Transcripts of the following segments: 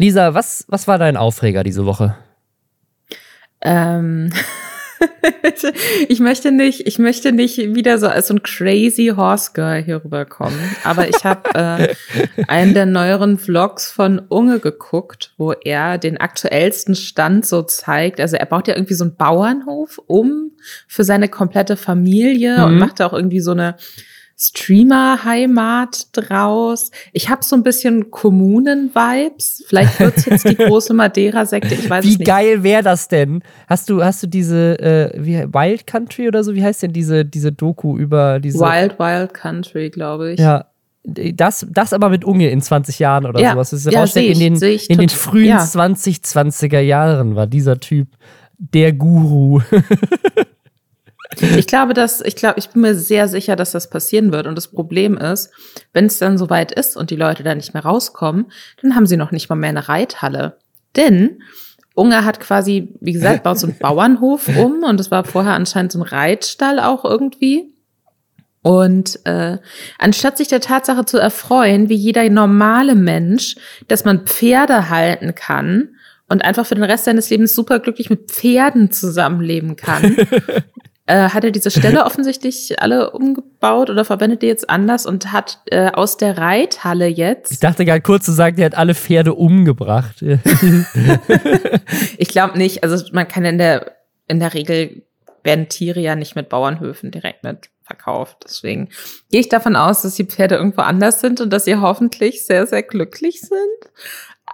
Lisa, was, was war dein Aufreger diese Woche? Ähm. ich möchte nicht, ich möchte nicht wieder so als so ein crazy Horse Girl hier rüberkommen. Aber ich habe äh, einen der neueren Vlogs von Unge geguckt, wo er den aktuellsten Stand so zeigt. Also er baut ja irgendwie so einen Bauernhof um für seine komplette Familie mhm. und macht auch irgendwie so eine Streamer-Heimat draus. Ich habe so ein bisschen Kommunen-Vibes. Vielleicht wird's jetzt die große Madeira-Sekte. Ich weiß wie nicht. Wie geil wäre das denn? Hast du, hast du diese äh, wie, Wild Country oder so? Wie heißt denn diese, diese Doku über diese. Wild Wild Country, glaube ich. Ja. Das, das aber mit Unge in 20 Jahren oder ja. sowas. Das ist ja, in den, in den frühen ja. 2020er Jahren war dieser Typ der Guru. Ich glaube, dass, ich glaube, ich bin mir sehr sicher, dass das passieren wird. Und das Problem ist, wenn es dann soweit ist und die Leute da nicht mehr rauskommen, dann haben sie noch nicht mal mehr eine Reithalle. Denn Ungar hat quasi, wie gesagt, baut so einen Bauernhof um und es war vorher anscheinend so ein Reitstall auch irgendwie. Und äh, anstatt sich der Tatsache zu erfreuen, wie jeder normale Mensch, dass man Pferde halten kann und einfach für den Rest seines Lebens superglücklich mit Pferden zusammenleben kann, äh, hat er diese Stelle offensichtlich alle umgebaut oder verwendet die jetzt anders und hat äh, aus der Reithalle jetzt. Ich dachte gerade kurz zu sagen, der hat alle Pferde umgebracht. ich glaube nicht. Also man kann in der in der Regel werden Tiere ja nicht mit Bauernhöfen direkt mit verkauft. Deswegen gehe ich davon aus, dass die Pferde irgendwo anders sind und dass sie hoffentlich sehr, sehr glücklich sind.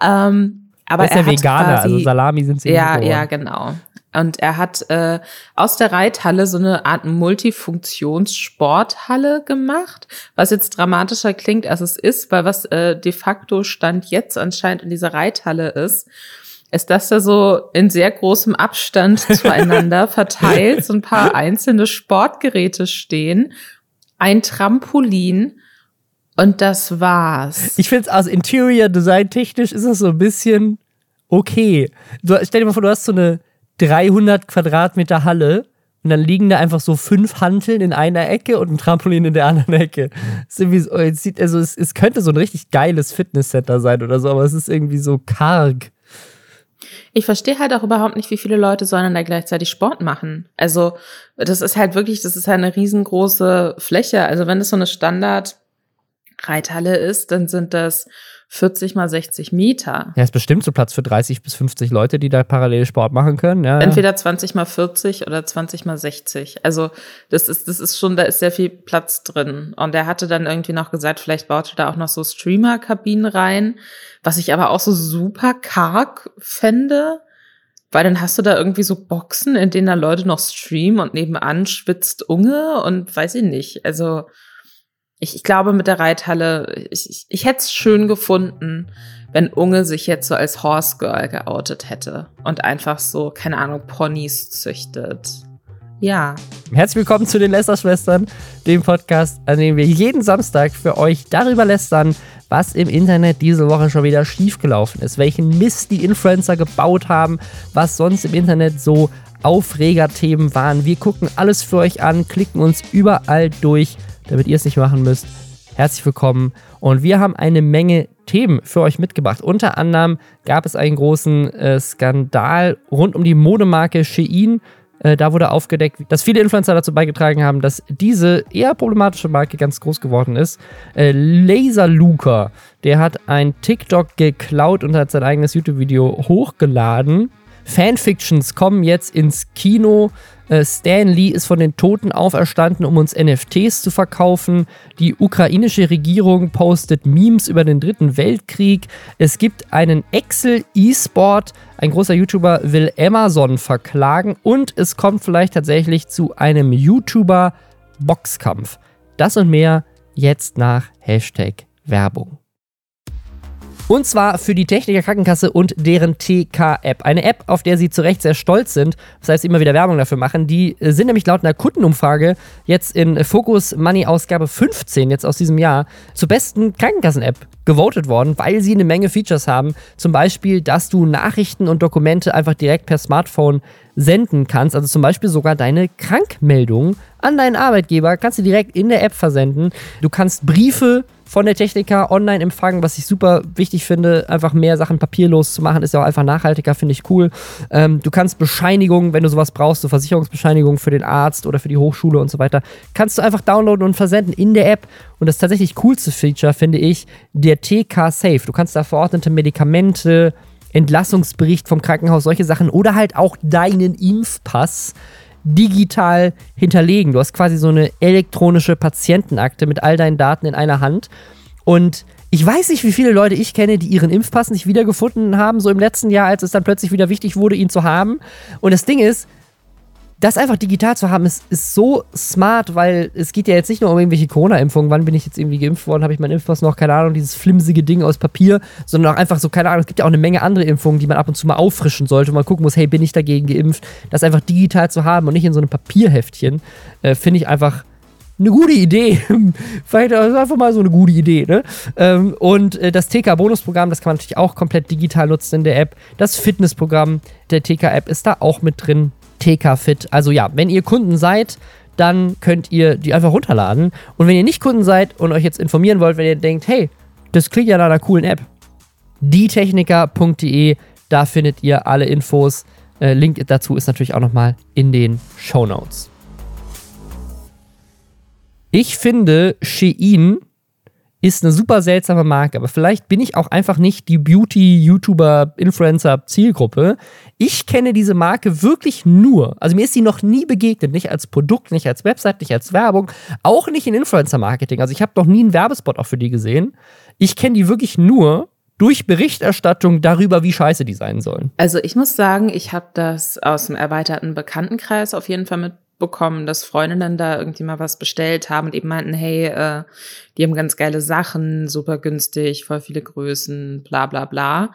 Ähm, aber er ist ja Veganer, quasi, also Salami sind sie Ja, ja, genau. Und er hat äh, aus der Reithalle so eine Art Multifunktionssporthalle gemacht, was jetzt dramatischer klingt, als es ist, weil was äh, de facto Stand jetzt anscheinend in dieser Reithalle ist, ist, dass da so in sehr großem Abstand zueinander verteilt so ein paar einzelne Sportgeräte stehen, ein Trampolin und das war's. Ich finde es aus Interior Design technisch ist das so ein bisschen okay. Du, stell dir mal vor, du hast so eine 300 Quadratmeter Halle und dann liegen da einfach so fünf Hanteln in einer Ecke und ein Trampolin in der anderen Ecke. Es, sieht, also es, es könnte so ein richtig geiles Fitnesscenter sein oder so, aber es ist irgendwie so karg. Ich verstehe halt auch überhaupt nicht, wie viele Leute sollen da gleichzeitig Sport machen. Also, das ist halt wirklich, das ist halt eine riesengroße Fläche. Also, wenn es so eine Standard-Reithalle ist, dann sind das 40 mal 60 Meter. Ja, ist bestimmt so Platz für 30 bis 50 Leute, die da parallel Sport machen können. Ja, Entweder 20 mal 40 oder 20 mal 60. Also das ist, das ist schon, da ist sehr viel Platz drin. Und er hatte dann irgendwie noch gesagt, vielleicht baut er da auch noch so Streamer-Kabinen rein, was ich aber auch so super karg fände. Weil dann hast du da irgendwie so Boxen, in denen da Leute noch streamen und nebenan schwitzt Unge und weiß ich nicht. Also ich, ich glaube, mit der Reithalle, ich, ich, ich hätte es schön gefunden, wenn Unge sich jetzt so als Horse Girl geoutet hätte und einfach so, keine Ahnung, Ponys züchtet. Ja. Herzlich willkommen zu den Lästerschwestern, dem Podcast, an dem wir jeden Samstag für euch darüber lästern, was im Internet diese Woche schon wieder schiefgelaufen ist, welchen Mist die Influencer gebaut haben, was sonst im Internet so Aufregerthemen waren. Wir gucken alles für euch an, klicken uns überall durch damit ihr es nicht machen müsst. Herzlich willkommen. Und wir haben eine Menge Themen für euch mitgebracht. Unter anderem gab es einen großen äh, Skandal rund um die Modemarke Shein. Äh, da wurde aufgedeckt, dass viele Influencer dazu beigetragen haben, dass diese eher problematische Marke ganz groß geworden ist. Äh, Laser Luca, der hat ein TikTok geklaut und hat sein eigenes YouTube-Video hochgeladen. Fanfictions kommen jetzt ins Kino. Äh, Stan Lee ist von den Toten auferstanden, um uns NFTs zu verkaufen. Die ukrainische Regierung postet Memes über den Dritten Weltkrieg. Es gibt einen Excel E-Sport. Ein großer YouTuber will Amazon verklagen. Und es kommt vielleicht tatsächlich zu einem YouTuber-Boxkampf. Das und mehr jetzt nach Hashtag Werbung. Und zwar für die Techniker Krankenkasse und deren TK-App. Eine App, auf der sie zu Recht sehr stolz sind. Das heißt, immer wieder Werbung dafür machen. Die sind nämlich laut einer Kundenumfrage jetzt in Focus Money Ausgabe 15, jetzt aus diesem Jahr, zur besten Krankenkassen-App gewotet worden, weil sie eine Menge Features haben. Zum Beispiel, dass du Nachrichten und Dokumente einfach direkt per Smartphone senden kannst. Also zum Beispiel sogar deine Krankmeldung an deinen Arbeitgeber kannst du direkt in der App versenden. Du kannst Briefe von der Techniker online empfangen, was ich super wichtig finde, einfach mehr Sachen papierlos zu machen, ist ja auch einfach nachhaltiger, finde ich cool. Ähm, du kannst Bescheinigungen, wenn du sowas brauchst, so Versicherungsbescheinigungen für den Arzt oder für die Hochschule und so weiter, kannst du einfach downloaden und versenden in der App. Und das tatsächlich coolste Feature finde ich der TK Safe. Du kannst da verordnete Medikamente, Entlassungsbericht vom Krankenhaus, solche Sachen oder halt auch deinen Impfpass digital hinterlegen. Du hast quasi so eine elektronische Patientenakte mit all deinen Daten in einer Hand. Und ich weiß nicht, wie viele Leute ich kenne, die ihren Impfpass nicht wiedergefunden haben, so im letzten Jahr, als es dann plötzlich wieder wichtig wurde, ihn zu haben. Und das Ding ist, das einfach digital zu haben, ist, ist so smart, weil es geht ja jetzt nicht nur um irgendwelche Corona-Impfungen. Wann bin ich jetzt irgendwie geimpft worden? Habe ich meinen Impfpass noch? Keine Ahnung, dieses flimsige Ding aus Papier, sondern auch einfach so, keine Ahnung, es gibt ja auch eine Menge andere Impfungen, die man ab und zu mal auffrischen sollte und mal gucken muss, hey, bin ich dagegen geimpft? Das einfach digital zu haben und nicht in so einem Papierheftchen, äh, finde ich einfach eine gute Idee. Vielleicht ist einfach mal so eine gute Idee. Ne? Ähm, und äh, das TK-Bonusprogramm, das kann man natürlich auch komplett digital nutzen in der App. Das Fitnessprogramm der TK-App ist da auch mit drin. TK Fit. Also ja, wenn ihr Kunden seid, dann könnt ihr die einfach runterladen. Und wenn ihr nicht Kunden seid und euch jetzt informieren wollt, wenn ihr denkt, hey, das klingt ja nach einer coolen App, dietechniker.de, da findet ihr alle Infos. Äh, Link dazu ist natürlich auch nochmal in den Show Notes. Ich finde, Shein ist eine super seltsame Marke, aber vielleicht bin ich auch einfach nicht die Beauty-YouTuber, Influencer-Zielgruppe. Ich kenne diese Marke wirklich nur, also mir ist sie noch nie begegnet, nicht als Produkt, nicht als Website, nicht als Werbung, auch nicht in Influencer-Marketing. Also ich habe noch nie einen Werbespot auch für die gesehen. Ich kenne die wirklich nur durch Berichterstattung darüber, wie scheiße die sein sollen. Also ich muss sagen, ich habe das aus dem erweiterten Bekanntenkreis auf jeden Fall mit bekommen, dass Freundinnen da irgendwie mal was bestellt haben und eben meinten, hey, äh, die haben ganz geile Sachen, super günstig, voll viele Größen, bla bla bla.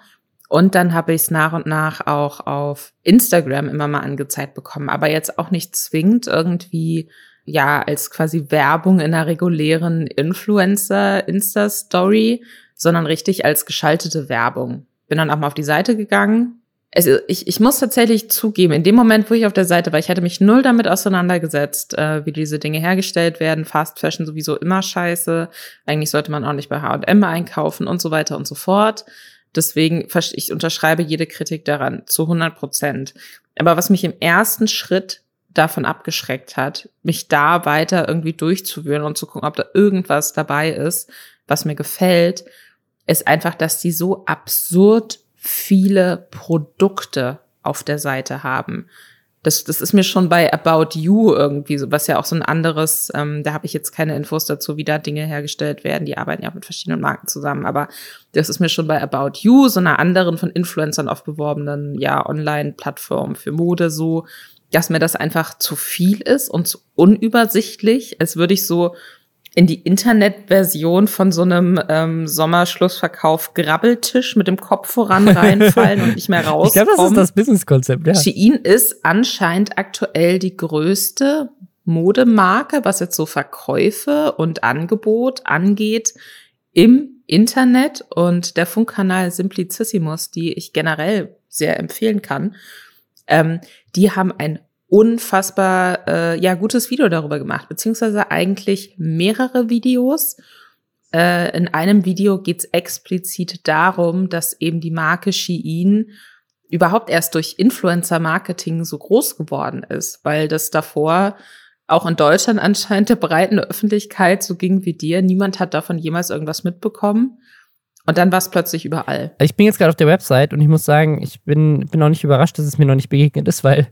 Und dann habe ich es nach und nach auch auf Instagram immer mal angezeigt bekommen, aber jetzt auch nicht zwingend irgendwie ja als quasi Werbung in einer regulären Influencer Insta Story, sondern richtig als geschaltete Werbung. Bin dann auch mal auf die Seite gegangen, also ich, ich muss tatsächlich zugeben, in dem Moment, wo ich auf der Seite war, ich hatte mich null damit auseinandergesetzt, äh, wie diese Dinge hergestellt werden. Fast Fashion sowieso immer scheiße. Eigentlich sollte man auch nicht bei H&M einkaufen und so weiter und so fort. Deswegen, ich unterschreibe jede Kritik daran zu 100 Prozent. Aber was mich im ersten Schritt davon abgeschreckt hat, mich da weiter irgendwie durchzuwühlen und zu gucken, ob da irgendwas dabei ist, was mir gefällt, ist einfach, dass die so absurd viele Produkte auf der Seite haben. Das, das ist mir schon bei About You irgendwie so, was ja auch so ein anderes, ähm, da habe ich jetzt keine Infos dazu, wie da Dinge hergestellt werden. Die arbeiten ja auch mit verschiedenen Marken zusammen, aber das ist mir schon bei About You, so einer anderen von Influencern oft beworbenen, ja, Online-Plattform für Mode so, dass mir das einfach zu viel ist und zu unübersichtlich, als würde ich so in die Internetversion von so einem ähm, Sommerschlussverkauf Grabbeltisch mit dem Kopf voran reinfallen und nicht mehr rauskommen. Ich glaube, das ist das Businesskonzept, ja. Shein ist anscheinend aktuell die größte Modemarke, was jetzt so Verkäufe und Angebot angeht im Internet und der Funkkanal Simplicissimus, die ich generell sehr empfehlen kann. Ähm, die haben ein unfassbar äh, ja gutes Video darüber gemacht, beziehungsweise eigentlich mehrere Videos. Äh, in einem Video geht es explizit darum, dass eben die Marke Shein überhaupt erst durch Influencer-Marketing so groß geworden ist, weil das davor auch in Deutschland anscheinend der breiten Öffentlichkeit so ging wie dir. Niemand hat davon jemals irgendwas mitbekommen. Und dann war es plötzlich überall. Ich bin jetzt gerade auf der Website und ich muss sagen, ich bin, bin auch nicht überrascht, dass es mir noch nicht begegnet ist, weil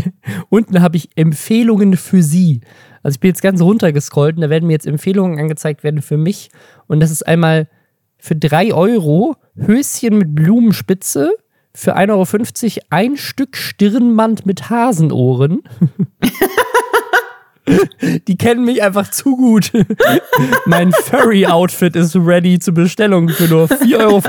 unten habe ich Empfehlungen für Sie. Also ich bin jetzt ganz runtergescrollt und da werden mir jetzt Empfehlungen angezeigt werden für mich. Und das ist einmal für 3 Euro Höschen mit Blumenspitze, für 1,50 Euro ein Stück Stirnband mit Hasenohren. Die kennen mich einfach zu gut. mein Furry-Outfit ist ready zur Bestellung für nur 4,50 Euro.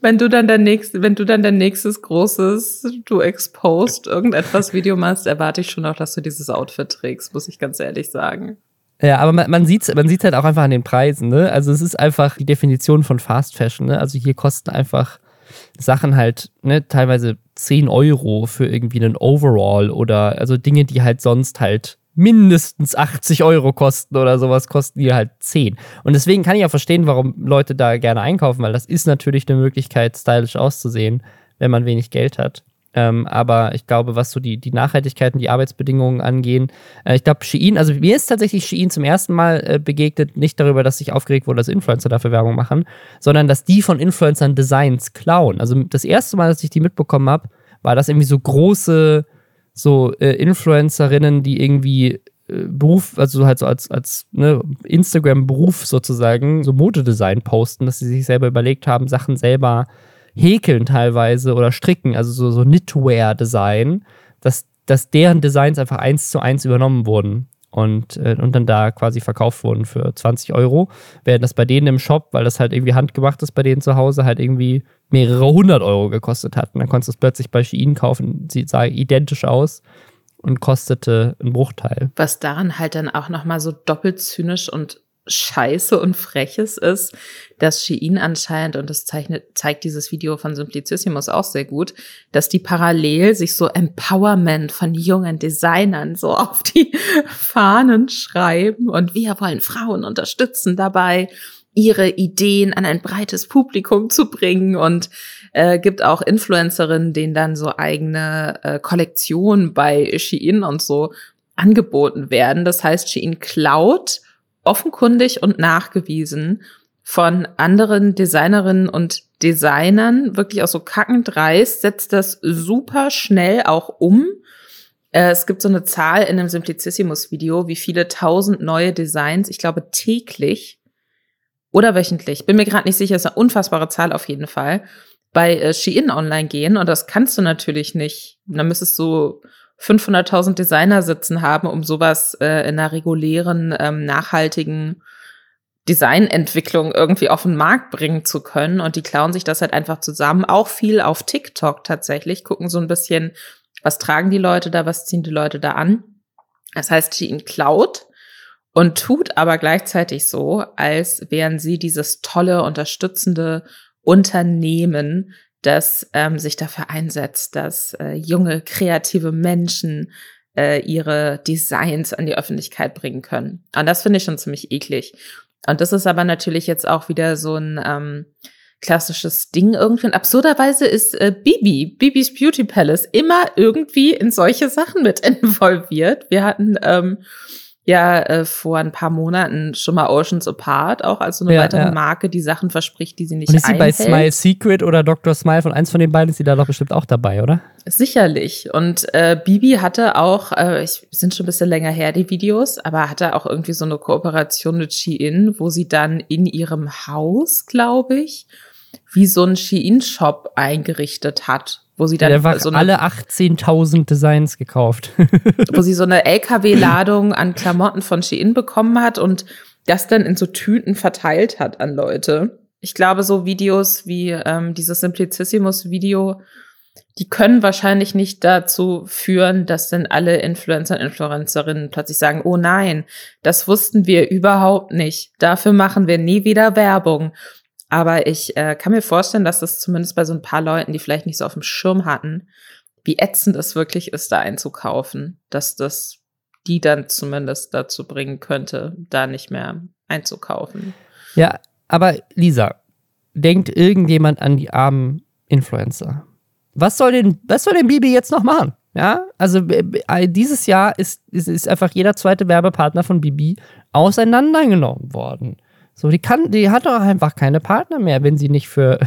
wenn du dann dein nächstes, wenn du dann dein nächstes großes du exposed irgendetwas Video machst, erwarte ich schon noch, dass du dieses Outfit trägst, muss ich ganz ehrlich sagen. Ja, aber man, man sieht man sieht's halt auch einfach an den Preisen, ne? Also es ist einfach die Definition von Fast Fashion, ne? Also hier kosten einfach Sachen halt, ne, teilweise 10 Euro für irgendwie einen Overall oder also Dinge, die halt sonst halt mindestens 80 Euro kosten oder sowas, kosten die halt 10. Und deswegen kann ich auch verstehen, warum Leute da gerne einkaufen, weil das ist natürlich eine Möglichkeit, stylisch auszusehen, wenn man wenig Geld hat. Ähm, aber ich glaube, was so die, die Nachhaltigkeit und die Arbeitsbedingungen angehen, äh, ich glaube, Shein, also mir ist tatsächlich Shein zum ersten Mal äh, begegnet, nicht darüber, dass sich aufgeregt wurde, dass Influencer dafür Werbung machen, sondern dass die von Influencern Designs klauen. Also das erste Mal, dass ich die mitbekommen habe, war das irgendwie so große so äh, Influencerinnen, die irgendwie äh, Beruf, also halt so als, als ne, Instagram-Beruf sozusagen, so Modedesign posten, dass sie sich selber überlegt haben, Sachen selber häkeln teilweise oder stricken, also so, so Knitwear-Design, dass, dass deren Designs einfach eins zu eins übernommen wurden und, äh, und dann da quasi verkauft wurden für 20 Euro. Während das bei denen im Shop, weil das halt irgendwie handgemacht ist bei denen zu Hause, halt irgendwie mehrere hundert Euro gekostet hat. Und dann konntest du es plötzlich bei Shein kaufen, sieht sah identisch aus und kostete einen Bruchteil. Was daran halt dann auch nochmal so doppelt zynisch und scheiße und freches ist, dass Shein anscheinend, und das zeichnet, zeigt dieses Video von Simplicissimus auch sehr gut, dass die parallel sich so Empowerment von jungen Designern so auf die Fahnen schreiben und wir wollen Frauen unterstützen dabei, ihre Ideen an ein breites Publikum zu bringen und äh, gibt auch Influencerinnen, denen dann so eigene äh, Kollektionen bei Shein und so angeboten werden. Das heißt, Shein klaut offenkundig und nachgewiesen von anderen Designerinnen und Designern, wirklich auch so kackend dreist, setzt das super schnell auch um. Äh, es gibt so eine Zahl in einem Simplicissimus-Video, wie viele tausend neue Designs, ich glaube täglich oder wöchentlich, bin mir gerade nicht sicher, ist eine unfassbare Zahl auf jeden Fall, bei äh, Shein online gehen. Und das kannst du natürlich nicht. Da müsstest du 500.000 Designer sitzen haben, um sowas äh, in einer regulären, ähm, nachhaltigen Designentwicklung irgendwie auf den Markt bringen zu können. Und die klauen sich das halt einfach zusammen. Auch viel auf TikTok tatsächlich, gucken so ein bisschen, was tragen die Leute da, was ziehen die Leute da an. Das heißt, sie ihn klaut und tut aber gleichzeitig so, als wären sie dieses tolle, unterstützende Unternehmen, das ähm, sich dafür einsetzt, dass äh, junge, kreative Menschen äh, ihre Designs an die Öffentlichkeit bringen können. Und das finde ich schon ziemlich eklig. Und das ist aber natürlich jetzt auch wieder so ein ähm, klassisches Ding irgendwie. Und absurderweise ist äh, Bibi, Bibis Beauty Palace, immer irgendwie in solche Sachen mit involviert. Wir hatten ähm, ja äh, vor ein paar Monaten schon mal Oceans Apart, auch als so eine ja, weitere ja. Marke, die Sachen verspricht, die sie nicht Und ist einhält. sie bei Smile Secret oder Dr. Smile von eins von den beiden ist sie da doch bestimmt auch dabei, oder? Sicherlich. Und äh, Bibi hatte auch, äh, ich sind schon ein bisschen länger her, die Videos, aber hatte auch irgendwie so eine Kooperation mit Shein, wo sie dann in ihrem Haus, glaube ich, wie so ein Shein-Shop eingerichtet hat wo sie dann ja, so eine, alle 18.000 Designs gekauft. wo sie so eine LKW-Ladung an Klamotten von Shein bekommen hat und das dann in so Tüten verteilt hat an Leute. Ich glaube, so Videos wie ähm, dieses Simplicissimus-Video, die können wahrscheinlich nicht dazu führen, dass dann alle Influencer und Influencerinnen plötzlich sagen, oh nein, das wussten wir überhaupt nicht. Dafür machen wir nie wieder Werbung. Aber ich äh, kann mir vorstellen, dass das zumindest bei so ein paar Leuten, die vielleicht nicht so auf dem Schirm hatten, wie ätzend es wirklich ist, da einzukaufen, dass das die dann zumindest dazu bringen könnte, da nicht mehr einzukaufen. Ja, aber Lisa, denkt irgendjemand an die armen Influencer? Was soll denn, was soll denn Bibi jetzt noch machen? Ja, also dieses Jahr ist, ist, ist einfach jeder zweite Werbepartner von Bibi auseinandergenommen worden. So, die kann, die hat doch einfach keine Partner mehr, wenn sie nicht für,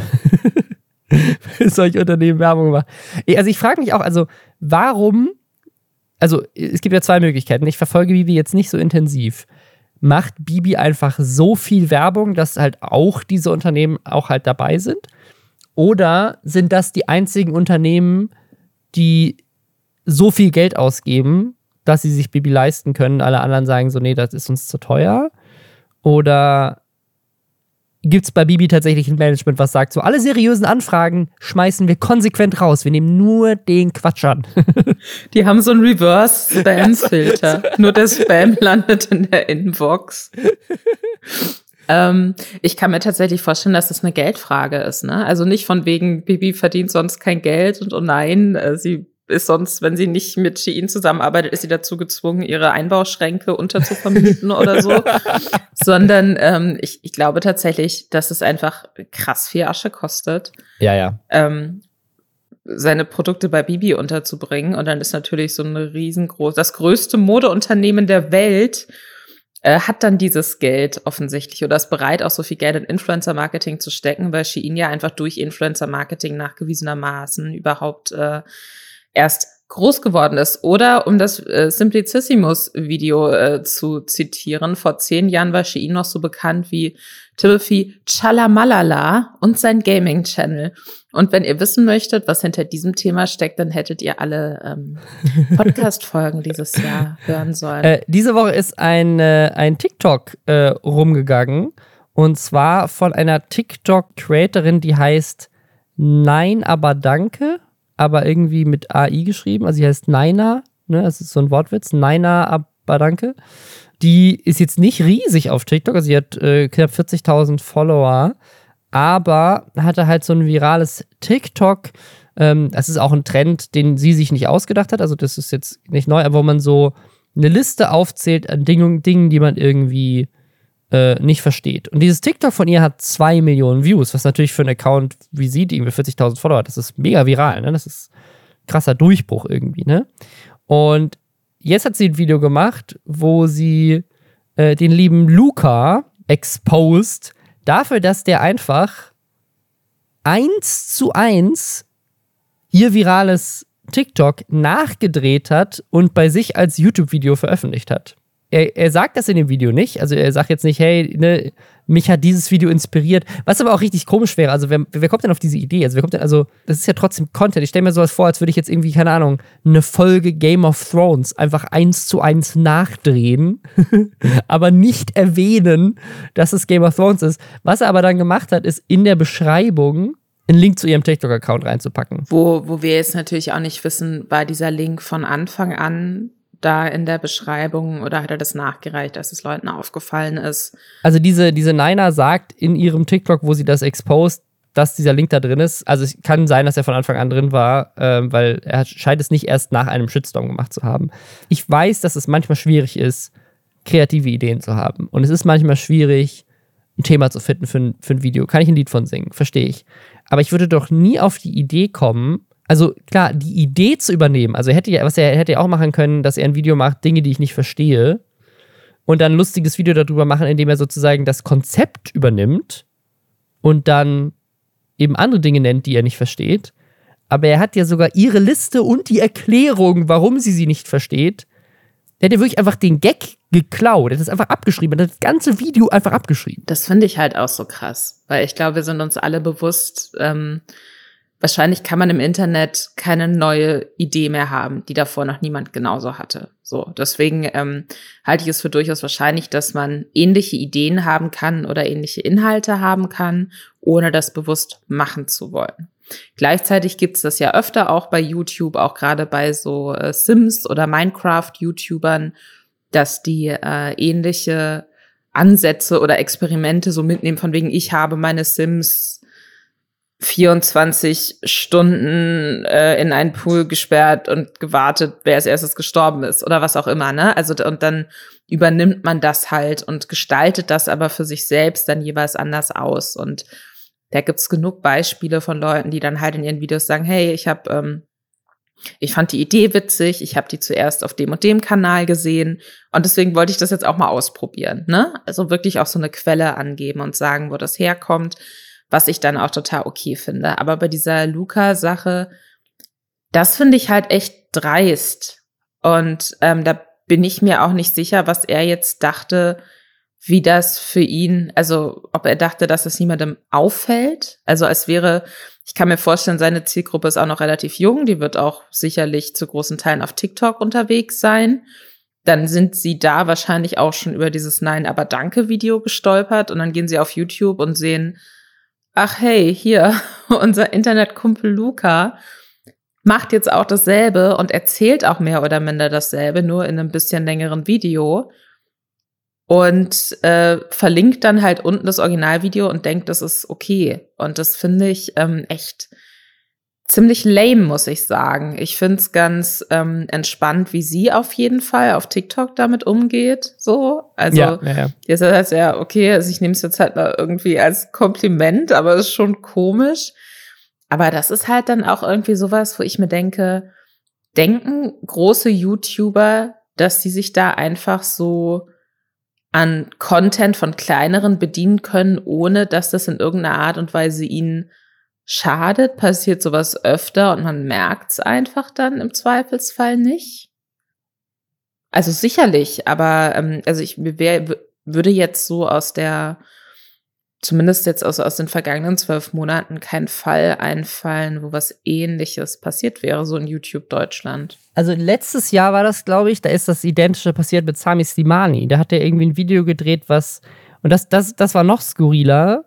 für solche Unternehmen Werbung macht. Also ich frage mich auch, also warum, also es gibt ja zwei Möglichkeiten. Ich verfolge Bibi jetzt nicht so intensiv. Macht Bibi einfach so viel Werbung, dass halt auch diese Unternehmen auch halt dabei sind? Oder sind das die einzigen Unternehmen, die so viel Geld ausgeben, dass sie sich Bibi leisten können? Alle anderen sagen so, nee, das ist uns zu teuer. Oder gibt es bei Bibi tatsächlich ein Management, was sagt, so alle seriösen Anfragen schmeißen wir konsequent raus. Wir nehmen nur den Quatsch an. Die haben so einen Reverse-Spam-Filter. nur der Spam landet in der Inbox. ähm, ich kann mir tatsächlich vorstellen, dass das eine Geldfrage ist. Ne? Also nicht von wegen, Bibi verdient sonst kein Geld und oh nein, äh, sie ist sonst, wenn sie nicht mit Shein zusammenarbeitet, ist sie dazu gezwungen, ihre Einbauschränke unterzuvermieten oder so. Sondern ähm, ich, ich glaube tatsächlich, dass es einfach krass viel Asche kostet. Ja, ja. Ähm, seine Produkte bei Bibi unterzubringen. Und dann ist natürlich so ein riesengroß, das größte Modeunternehmen der Welt äh, hat dann dieses Geld offensichtlich oder ist bereit, auch so viel Geld in Influencer-Marketing zu stecken, weil Shein ja einfach durch Influencer-Marketing nachgewiesenermaßen überhaupt äh, erst groß geworden ist. Oder um das äh, Simplicissimus-Video äh, zu zitieren, vor zehn Jahren war Shein noch so bekannt wie Timothy Chalamalala und sein Gaming-Channel. Und wenn ihr wissen möchtet, was hinter diesem Thema steckt, dann hättet ihr alle ähm, Podcast-Folgen dieses Jahr hören sollen. Äh, diese Woche ist ein, äh, ein TikTok äh, rumgegangen. Und zwar von einer TikTok-Creatorin, die heißt Nein, aber danke aber irgendwie mit AI geschrieben. Also sie heißt Naina, ne? Das ist so ein Wortwitz. Naina Abadanke. Die ist jetzt nicht riesig auf TikTok, also sie hat äh, knapp 40.000 Follower, aber hatte halt so ein virales TikTok. Ähm, das ist auch ein Trend, den sie sich nicht ausgedacht hat. Also das ist jetzt nicht neu, aber wo man so eine Liste aufzählt an Dingen, Dingen die man irgendwie äh, nicht versteht. Und dieses TikTok von ihr hat zwei Millionen Views, was natürlich für einen Account wie sie, die irgendwie 40.000 Follower hat, das ist mega viral, ne? Das ist krasser Durchbruch irgendwie, ne? Und jetzt hat sie ein Video gemacht, wo sie äh, den lieben Luca exposed dafür, dass der einfach eins zu eins ihr virales TikTok nachgedreht hat und bei sich als YouTube-Video veröffentlicht hat er, er sagt das in dem Video nicht. Also er sagt jetzt nicht, hey, ne, mich hat dieses Video inspiriert. Was aber auch richtig komisch wäre. Also wer, wer kommt denn auf diese Idee? Also wer kommt denn, also das ist ja trotzdem Content. Ich stelle mir sowas vor, als würde ich jetzt irgendwie, keine Ahnung, eine Folge Game of Thrones einfach eins zu eins nachdrehen, aber nicht erwähnen, dass es Game of Thrones ist. Was er aber dann gemacht hat, ist in der Beschreibung einen Link zu ihrem TikTok-Account reinzupacken. Wo, wo wir jetzt natürlich auch nicht wissen, war dieser Link von Anfang an da in der Beschreibung oder hat er das nachgereicht, dass es Leuten aufgefallen ist? Also diese, diese Nina sagt in ihrem TikTok, wo sie das exposed, dass dieser Link da drin ist. Also es kann sein, dass er von Anfang an drin war, äh, weil er scheint es nicht erst nach einem Shitstorm gemacht zu haben. Ich weiß, dass es manchmal schwierig ist, kreative Ideen zu haben. Und es ist manchmal schwierig, ein Thema zu finden für ein, für ein Video. Kann ich ein Lied von singen, verstehe ich. Aber ich würde doch nie auf die Idee kommen, also klar, die Idee zu übernehmen, also hätte ja, was er hätte ja auch machen können, dass er ein Video macht, Dinge, die ich nicht verstehe, und dann ein lustiges Video darüber machen, indem er sozusagen das Konzept übernimmt und dann eben andere Dinge nennt, die er nicht versteht. Aber er hat ja sogar ihre Liste und die Erklärung, warum sie sie nicht versteht. Er hat ja wirklich einfach den Gag geklaut. Er hat es einfach abgeschrieben. Er hat das ganze Video einfach abgeschrieben. Das finde ich halt auch so krass. Weil ich glaube, wir sind uns alle bewusst, ähm, wahrscheinlich kann man im Internet keine neue Idee mehr haben, die davor noch niemand genauso hatte. So, deswegen ähm, halte ich es für durchaus wahrscheinlich, dass man ähnliche Ideen haben kann oder ähnliche Inhalte haben kann, ohne das bewusst machen zu wollen. Gleichzeitig gibt's das ja öfter auch bei YouTube, auch gerade bei so äh, Sims oder Minecraft-YouTubern, dass die äh, ähnliche Ansätze oder Experimente so mitnehmen, von wegen, ich habe meine Sims 24 Stunden äh, in einen Pool gesperrt und gewartet, wer als erstes gestorben ist oder was auch immer, ne? Also und dann übernimmt man das halt und gestaltet das aber für sich selbst dann jeweils anders aus und da gibt's genug Beispiele von Leuten, die dann halt in ihren Videos sagen, hey, ich habe ähm, ich fand die Idee witzig, ich habe die zuerst auf dem und dem Kanal gesehen und deswegen wollte ich das jetzt auch mal ausprobieren, ne? Also wirklich auch so eine Quelle angeben und sagen, wo das herkommt was ich dann auch total okay finde. Aber bei dieser Luca-Sache, das finde ich halt echt dreist. Und ähm, da bin ich mir auch nicht sicher, was er jetzt dachte, wie das für ihn, also ob er dachte, dass es niemandem auffällt. Also als wäre, ich kann mir vorstellen, seine Zielgruppe ist auch noch relativ jung, die wird auch sicherlich zu großen Teilen auf TikTok unterwegs sein. Dann sind sie da wahrscheinlich auch schon über dieses Nein, aber danke Video gestolpert und dann gehen sie auf YouTube und sehen ach hey, hier, unser Internetkumpel Luca macht jetzt auch dasselbe und erzählt auch mehr oder minder dasselbe, nur in einem bisschen längeren Video. und äh, verlinkt dann halt unten das Originalvideo und denkt, das ist okay. Und das finde ich ähm, echt ziemlich lame, muss ich sagen. Ich finde es ganz ähm, entspannt, wie sie auf jeden Fall auf TikTok damit umgeht. So, also ja, ja, ja. jetzt heißt ja okay, also ich nehme es jetzt halt mal irgendwie als Kompliment, aber es ist schon komisch. Aber das ist halt dann auch irgendwie sowas, wo ich mir denke, denken große YouTuber, dass sie sich da einfach so an Content von kleineren bedienen können, ohne dass das in irgendeiner Art und Weise ihnen schadet? Passiert sowas öfter und man merkt es einfach dann im Zweifelsfall nicht? Also sicherlich, aber ähm, also ich wär, würde jetzt so aus der, zumindest jetzt aus, aus den vergangenen zwölf Monaten, kein Fall einfallen, wo was ähnliches passiert wäre, so in YouTube Deutschland. Also letztes Jahr war das, glaube ich, da ist das Identische passiert mit Sami Slimani. Da hat er irgendwie ein Video gedreht, was, und das, das, das war noch skurriler,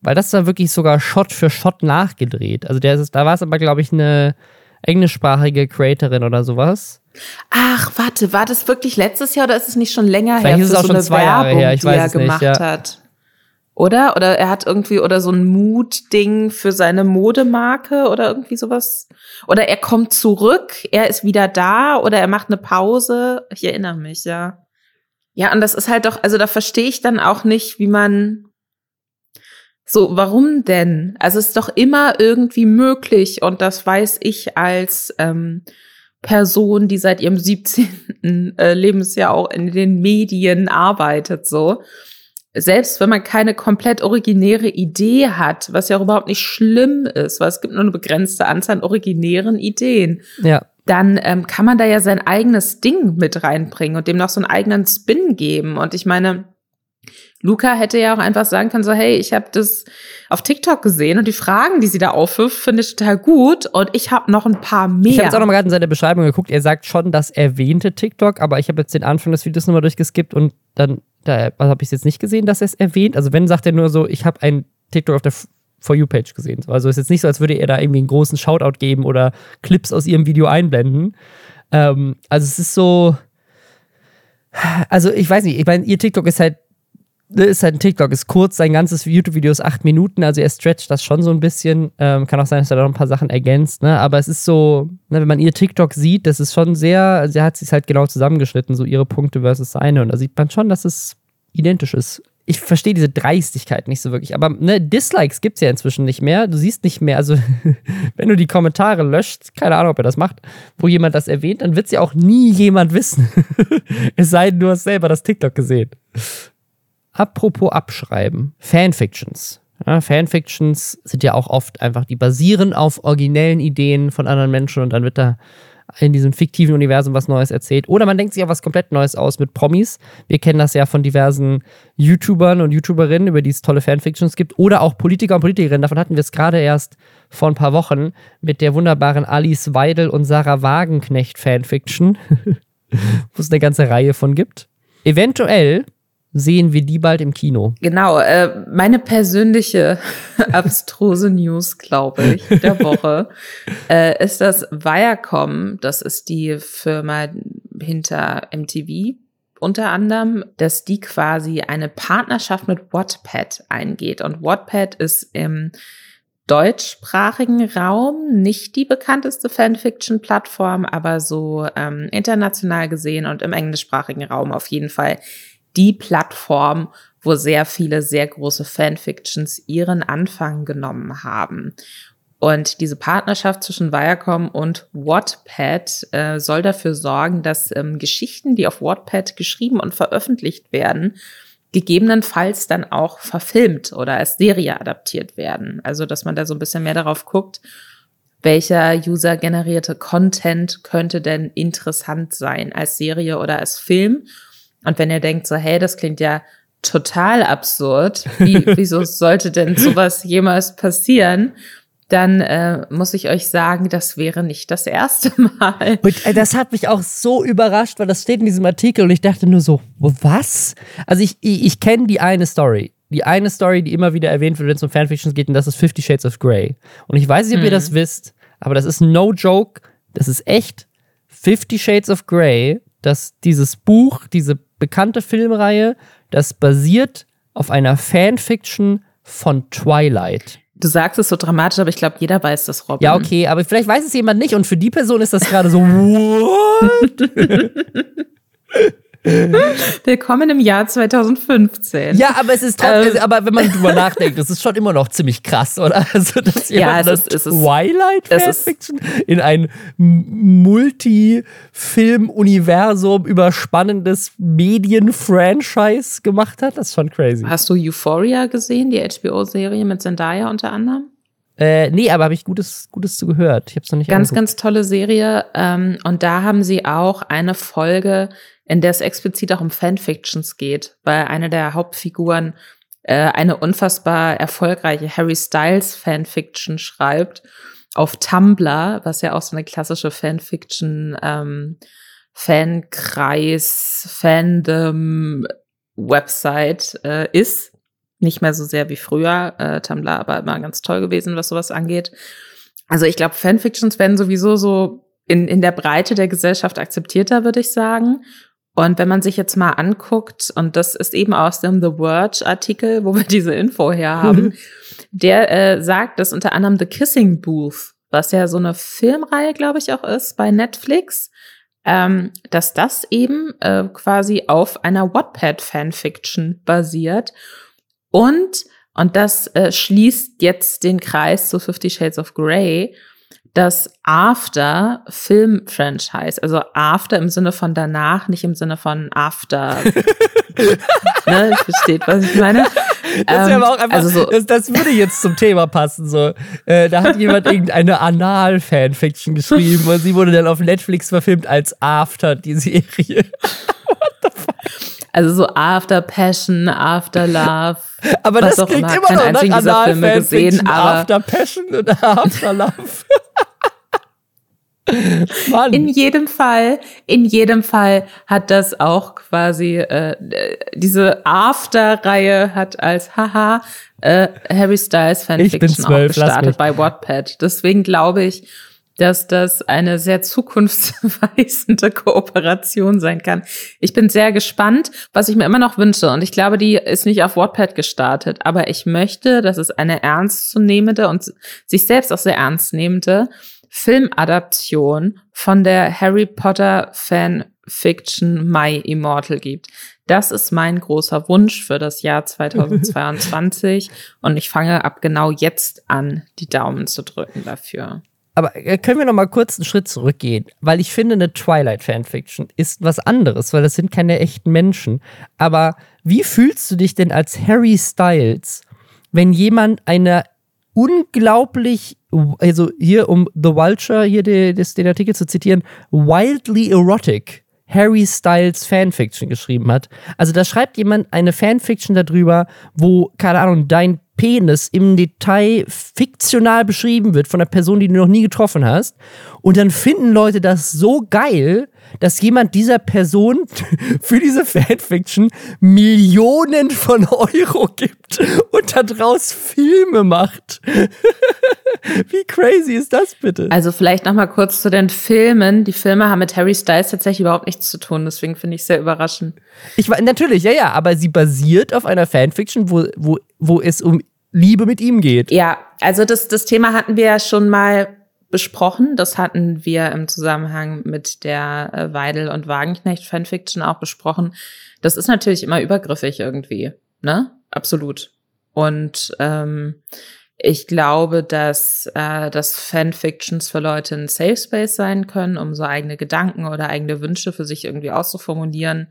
weil das war wirklich sogar Shot für Shot nachgedreht. Also der ist, da war es aber, glaube ich, eine englischsprachige Creatorin oder sowas. Ach, warte, war das wirklich letztes Jahr oder ist es nicht schon länger Vielleicht her? Ist es auch so schon zwei Werbung, Jahre her, ich weiß es gemacht nicht, ja. hat. Oder? Oder er hat irgendwie oder so ein Mut-Ding für seine Modemarke oder irgendwie sowas. Oder er kommt zurück, er ist wieder da oder er macht eine Pause. Ich erinnere mich, ja. Ja, und das ist halt doch, also da verstehe ich dann auch nicht, wie man so, warum denn? Also es ist doch immer irgendwie möglich und das weiß ich als ähm, Person, die seit ihrem 17. Äh, Lebensjahr auch in den Medien arbeitet, so. Selbst wenn man keine komplett originäre Idee hat, was ja auch überhaupt nicht schlimm ist, weil es gibt nur eine begrenzte Anzahl an originären Ideen. Ja. Dann ähm, kann man da ja sein eigenes Ding mit reinbringen und dem noch so einen eigenen Spin geben. Und ich meine, Luca hätte ja auch einfach sagen können, so, hey, ich habe das auf TikTok gesehen und die Fragen, die sie da aufwirft, finde ich total gut und ich habe noch ein paar mehr. Ich habe jetzt auch noch mal gerade in seine Beschreibung geguckt. Er sagt schon das erwähnte TikTok, aber ich habe jetzt den Anfang des Videos nochmal durchgeskippt und dann da habe ich es jetzt nicht gesehen, dass er es erwähnt. Also wenn, sagt er nur so, ich habe ein TikTok auf der For You-Page gesehen. Also ist jetzt nicht so, als würde er da irgendwie einen großen Shoutout geben oder Clips aus ihrem Video einblenden. Ähm, also es ist so, also ich weiß nicht, ich meine, ihr TikTok ist halt ist halt ein TikTok, ist kurz, sein ganzes YouTube-Video ist acht Minuten, also er stretcht das schon so ein bisschen. Ähm, kann auch sein, dass er da noch ein paar Sachen ergänzt, ne? Aber es ist so, ne, wenn man ihr TikTok sieht, das ist schon sehr, sie hat sich halt genau zusammengeschnitten, so ihre Punkte versus seine. Und da sieht man schon, dass es identisch ist. Ich verstehe diese Dreistigkeit nicht so wirklich. Aber ne, Dislikes gibt es ja inzwischen nicht mehr. Du siehst nicht mehr, also wenn du die Kommentare löscht, keine Ahnung, ob er das macht, wo jemand das erwähnt, dann wird es ja auch nie jemand wissen. es sei denn, du hast selber das TikTok gesehen. Apropos Abschreiben. Fanfictions. Ja, Fanfictions sind ja auch oft einfach, die basieren auf originellen Ideen von anderen Menschen und dann wird da in diesem fiktiven Universum was Neues erzählt. Oder man denkt sich auch was komplett Neues aus mit Promis. Wir kennen das ja von diversen YouTubern und YouTuberinnen, über die es tolle Fanfictions gibt. Oder auch Politiker und Politikerinnen. Davon hatten wir es gerade erst vor ein paar Wochen mit der wunderbaren Alice Weidel und Sarah Wagenknecht Fanfiction, wo es eine ganze Reihe von gibt. Eventuell sehen wir die bald im Kino. Genau, äh, meine persönliche abstruse News, glaube ich, der Woche, äh, ist das Viacom, das ist die Firma hinter MTV unter anderem, dass die quasi eine Partnerschaft mit Wattpad eingeht. Und Wattpad ist im deutschsprachigen Raum nicht die bekannteste Fanfiction-Plattform, aber so ähm, international gesehen und im englischsprachigen Raum auf jeden Fall die Plattform, wo sehr viele sehr große Fanfictions ihren Anfang genommen haben. Und diese Partnerschaft zwischen Viacom und Wattpad äh, soll dafür sorgen, dass ähm, Geschichten, die auf Wattpad geschrieben und veröffentlicht werden, gegebenenfalls dann auch verfilmt oder als Serie adaptiert werden. Also, dass man da so ein bisschen mehr darauf guckt, welcher user-generierte Content könnte denn interessant sein als Serie oder als Film und wenn ihr denkt so, hey, das klingt ja total absurd, wie, wieso sollte denn sowas jemals passieren? dann äh, muss ich euch sagen, das wäre nicht das erste Mal. Und äh, das hat mich auch so überrascht, weil das steht in diesem Artikel und ich dachte nur so, was? Also ich, ich, ich kenne die eine Story. Die eine Story, die immer wieder erwähnt wird, wenn es um Fanfictions geht, und das ist Fifty Shades of Grey. Und ich weiß nicht, ob ihr das wisst, aber das ist no joke. Das ist echt Fifty Shades of Grey, dass dieses Buch, diese bekannte Filmreihe, das basiert auf einer Fanfiction von Twilight. Du sagst es so dramatisch, aber ich glaube, jeder weiß das, Robin. Ja, okay, aber vielleicht weiß es jemand nicht und für die Person ist das gerade so, what? Willkommen im Jahr 2015. Ja, aber es ist trotzdem, ähm. aber wenn man drüber nachdenkt, das ist schon immer noch ziemlich krass, oder? Also, dass ja, es ist, es Twilight Fanfiction in ein Multi-Film-Universum überspannendes Medien-Franchise gemacht hat, das ist schon crazy. Hast du Euphoria gesehen, die HBO-Serie mit Zendaya unter anderem? Äh, nee, aber habe ich Gutes, Gutes zu gehört. Ich habe es noch nicht Ganz, angeguckt. ganz tolle Serie. Ähm, und da haben sie auch eine Folge in der es explizit auch um Fanfictions geht, weil eine der Hauptfiguren äh, eine unfassbar erfolgreiche Harry Styles Fanfiction schreibt auf Tumblr, was ja auch so eine klassische Fanfiction ähm, Fankreis, Fandom Website äh, ist. Nicht mehr so sehr wie früher, äh, Tumblr, aber immer ganz toll gewesen, was sowas angeht. Also ich glaube, Fanfictions werden sowieso so in, in der Breite der Gesellschaft akzeptierter, würde ich sagen. Und wenn man sich jetzt mal anguckt, und das ist eben aus dem The Verge-Artikel, wo wir diese Info her haben, der äh, sagt, dass unter anderem The Kissing Booth, was ja so eine Filmreihe, glaube ich, auch ist bei Netflix, ähm, dass das eben äh, quasi auf einer Wattpad-Fanfiction basiert. Und, und das äh, schließt jetzt den Kreis zu Fifty Shades of Grey, das After Film Franchise, also After im Sinne von danach, nicht im Sinne von After. ne, versteht, was ich meine? Das, ähm, einfach, also so, das, das, würde jetzt zum Thema passen. So. Äh, da hat jemand irgendeine Anal-Fanfiction geschrieben und sie wurde dann auf Netflix verfilmt als After, die Serie. Also so After Passion, After Love. Aber das klingt immer, immer noch nach Anal-Fanfiction. After Passion und After Love. Mann. In jedem Fall, in jedem Fall hat das auch quasi äh, diese After-Reihe hat als Haha äh, Harry Styles Fanfiction auch gestartet bei Wattpad. Deswegen glaube ich, dass das eine sehr zukunftsweisende Kooperation sein kann. Ich bin sehr gespannt, was ich mir immer noch wünsche. Und ich glaube, die ist nicht auf Wattpad gestartet. Aber ich möchte, dass es eine ernstzunehmende und sich selbst auch sehr ernstnehmende Filmadaption von der Harry Potter Fanfiction My Immortal gibt. Das ist mein großer Wunsch für das Jahr 2022 und ich fange ab genau jetzt an, die Daumen zu drücken dafür. Aber äh, können wir noch mal kurz einen Schritt zurückgehen, weil ich finde, eine Twilight Fanfiction ist was anderes, weil das sind keine echten Menschen. Aber wie fühlst du dich denn als Harry Styles, wenn jemand eine unglaublich, also hier um The Vulture, hier das, den Artikel zu zitieren, wildly erotic Harry Styles Fanfiction geschrieben hat. Also da schreibt jemand eine Fanfiction darüber, wo, keine Ahnung, dein Penis im Detail fiktional beschrieben wird von einer Person, die du noch nie getroffen hast. Und dann finden Leute das so geil, dass jemand dieser Person für diese Fanfiction Millionen von Euro gibt und daraus Filme macht. Wie crazy ist das bitte? Also vielleicht noch mal kurz zu den Filmen. Die Filme haben mit Harry Styles tatsächlich überhaupt nichts zu tun, deswegen finde ich es sehr überraschend. Ich natürlich, ja, ja, aber sie basiert auf einer Fanfiction, wo, wo, wo es um Liebe mit ihm geht. Ja, also das, das Thema hatten wir ja schon mal besprochen. Das hatten wir im Zusammenhang mit der äh, Weidel und Wagenknecht Fanfiction auch besprochen. Das ist natürlich immer übergriffig irgendwie, ne? Absolut. Und ähm, ich glaube, dass, äh, dass Fanfictions für Leute ein Safe Space sein können, um so eigene Gedanken oder eigene Wünsche für sich irgendwie auszuformulieren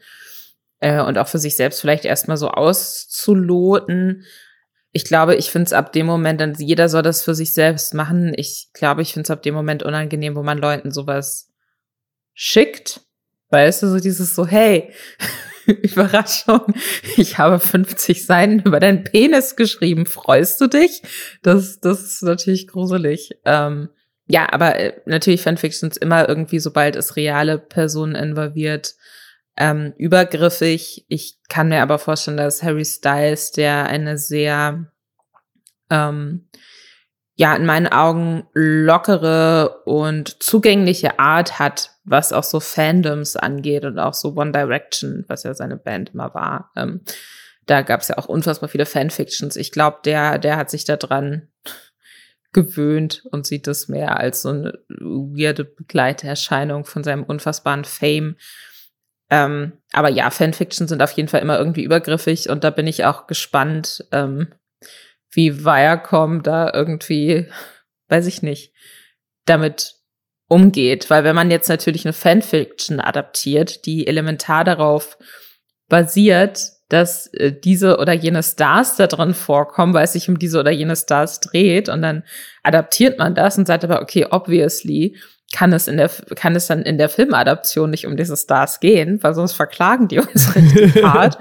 äh, und auch für sich selbst vielleicht erstmal so auszuloten ich glaube, ich finde es ab dem Moment, dann jeder soll das für sich selbst machen. Ich glaube, ich finde es ab dem Moment unangenehm, wo man Leuten sowas schickt. Weißt du, so dieses so, hey, Überraschung, ich habe 50 Seiten über deinen Penis geschrieben. Freust du dich? Das, das ist natürlich gruselig. Ähm, ja, aber äh, natürlich Fanfictions immer irgendwie, sobald es reale Personen involviert, ähm, übergriffig. Ich kann mir aber vorstellen, dass Harry Styles, der eine sehr ähm, ja, in meinen Augen lockere und zugängliche Art hat, was auch so Fandoms angeht und auch so One Direction, was ja seine Band immer war. Ähm, da gab es ja auch unfassbar viele Fanfictions. Ich glaube, der, der hat sich daran gewöhnt und sieht das mehr als so eine weirde Begleiterscheinung von seinem unfassbaren Fame. Ähm, aber ja, Fanfiction sind auf jeden Fall immer irgendwie übergriffig und da bin ich auch gespannt, ähm, wie Viacom da irgendwie, weiß ich nicht, damit umgeht. Weil wenn man jetzt natürlich eine Fanfiction adaptiert, die elementar darauf basiert, dass äh, diese oder jene Stars da drin vorkommen, weil es sich um diese oder jene Stars dreht und dann adaptiert man das und sagt aber, okay, obviously kann es in der, kann es dann in der Filmadaption nicht um diese Stars gehen, weil sonst verklagen die uns richtig hart.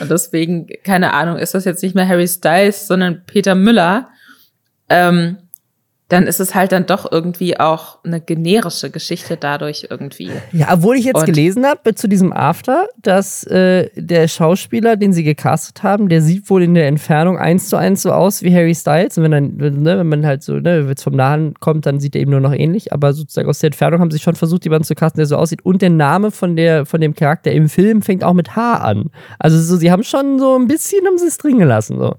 Und deswegen, keine Ahnung, ist das jetzt nicht mehr Harry Styles, sondern Peter Müller. Ähm, dann ist es halt dann doch irgendwie auch eine generische Geschichte dadurch irgendwie. Ja, obwohl ich jetzt und gelesen habe zu diesem After, dass äh, der Schauspieler, den sie gecastet haben, der sieht wohl in der Entfernung eins zu eins so aus wie Harry Styles. Und wenn dann, ne, wenn man halt so, ne, wenn es vom Nahen kommt, dann sieht er eben nur noch ähnlich. Aber sozusagen aus der Entfernung haben sie schon versucht, jemanden zu casten, der so aussieht. Und der Name von der, von dem Charakter im Film fängt auch mit H an. Also so, sie haben schon so ein bisschen um es drin gelassen. So.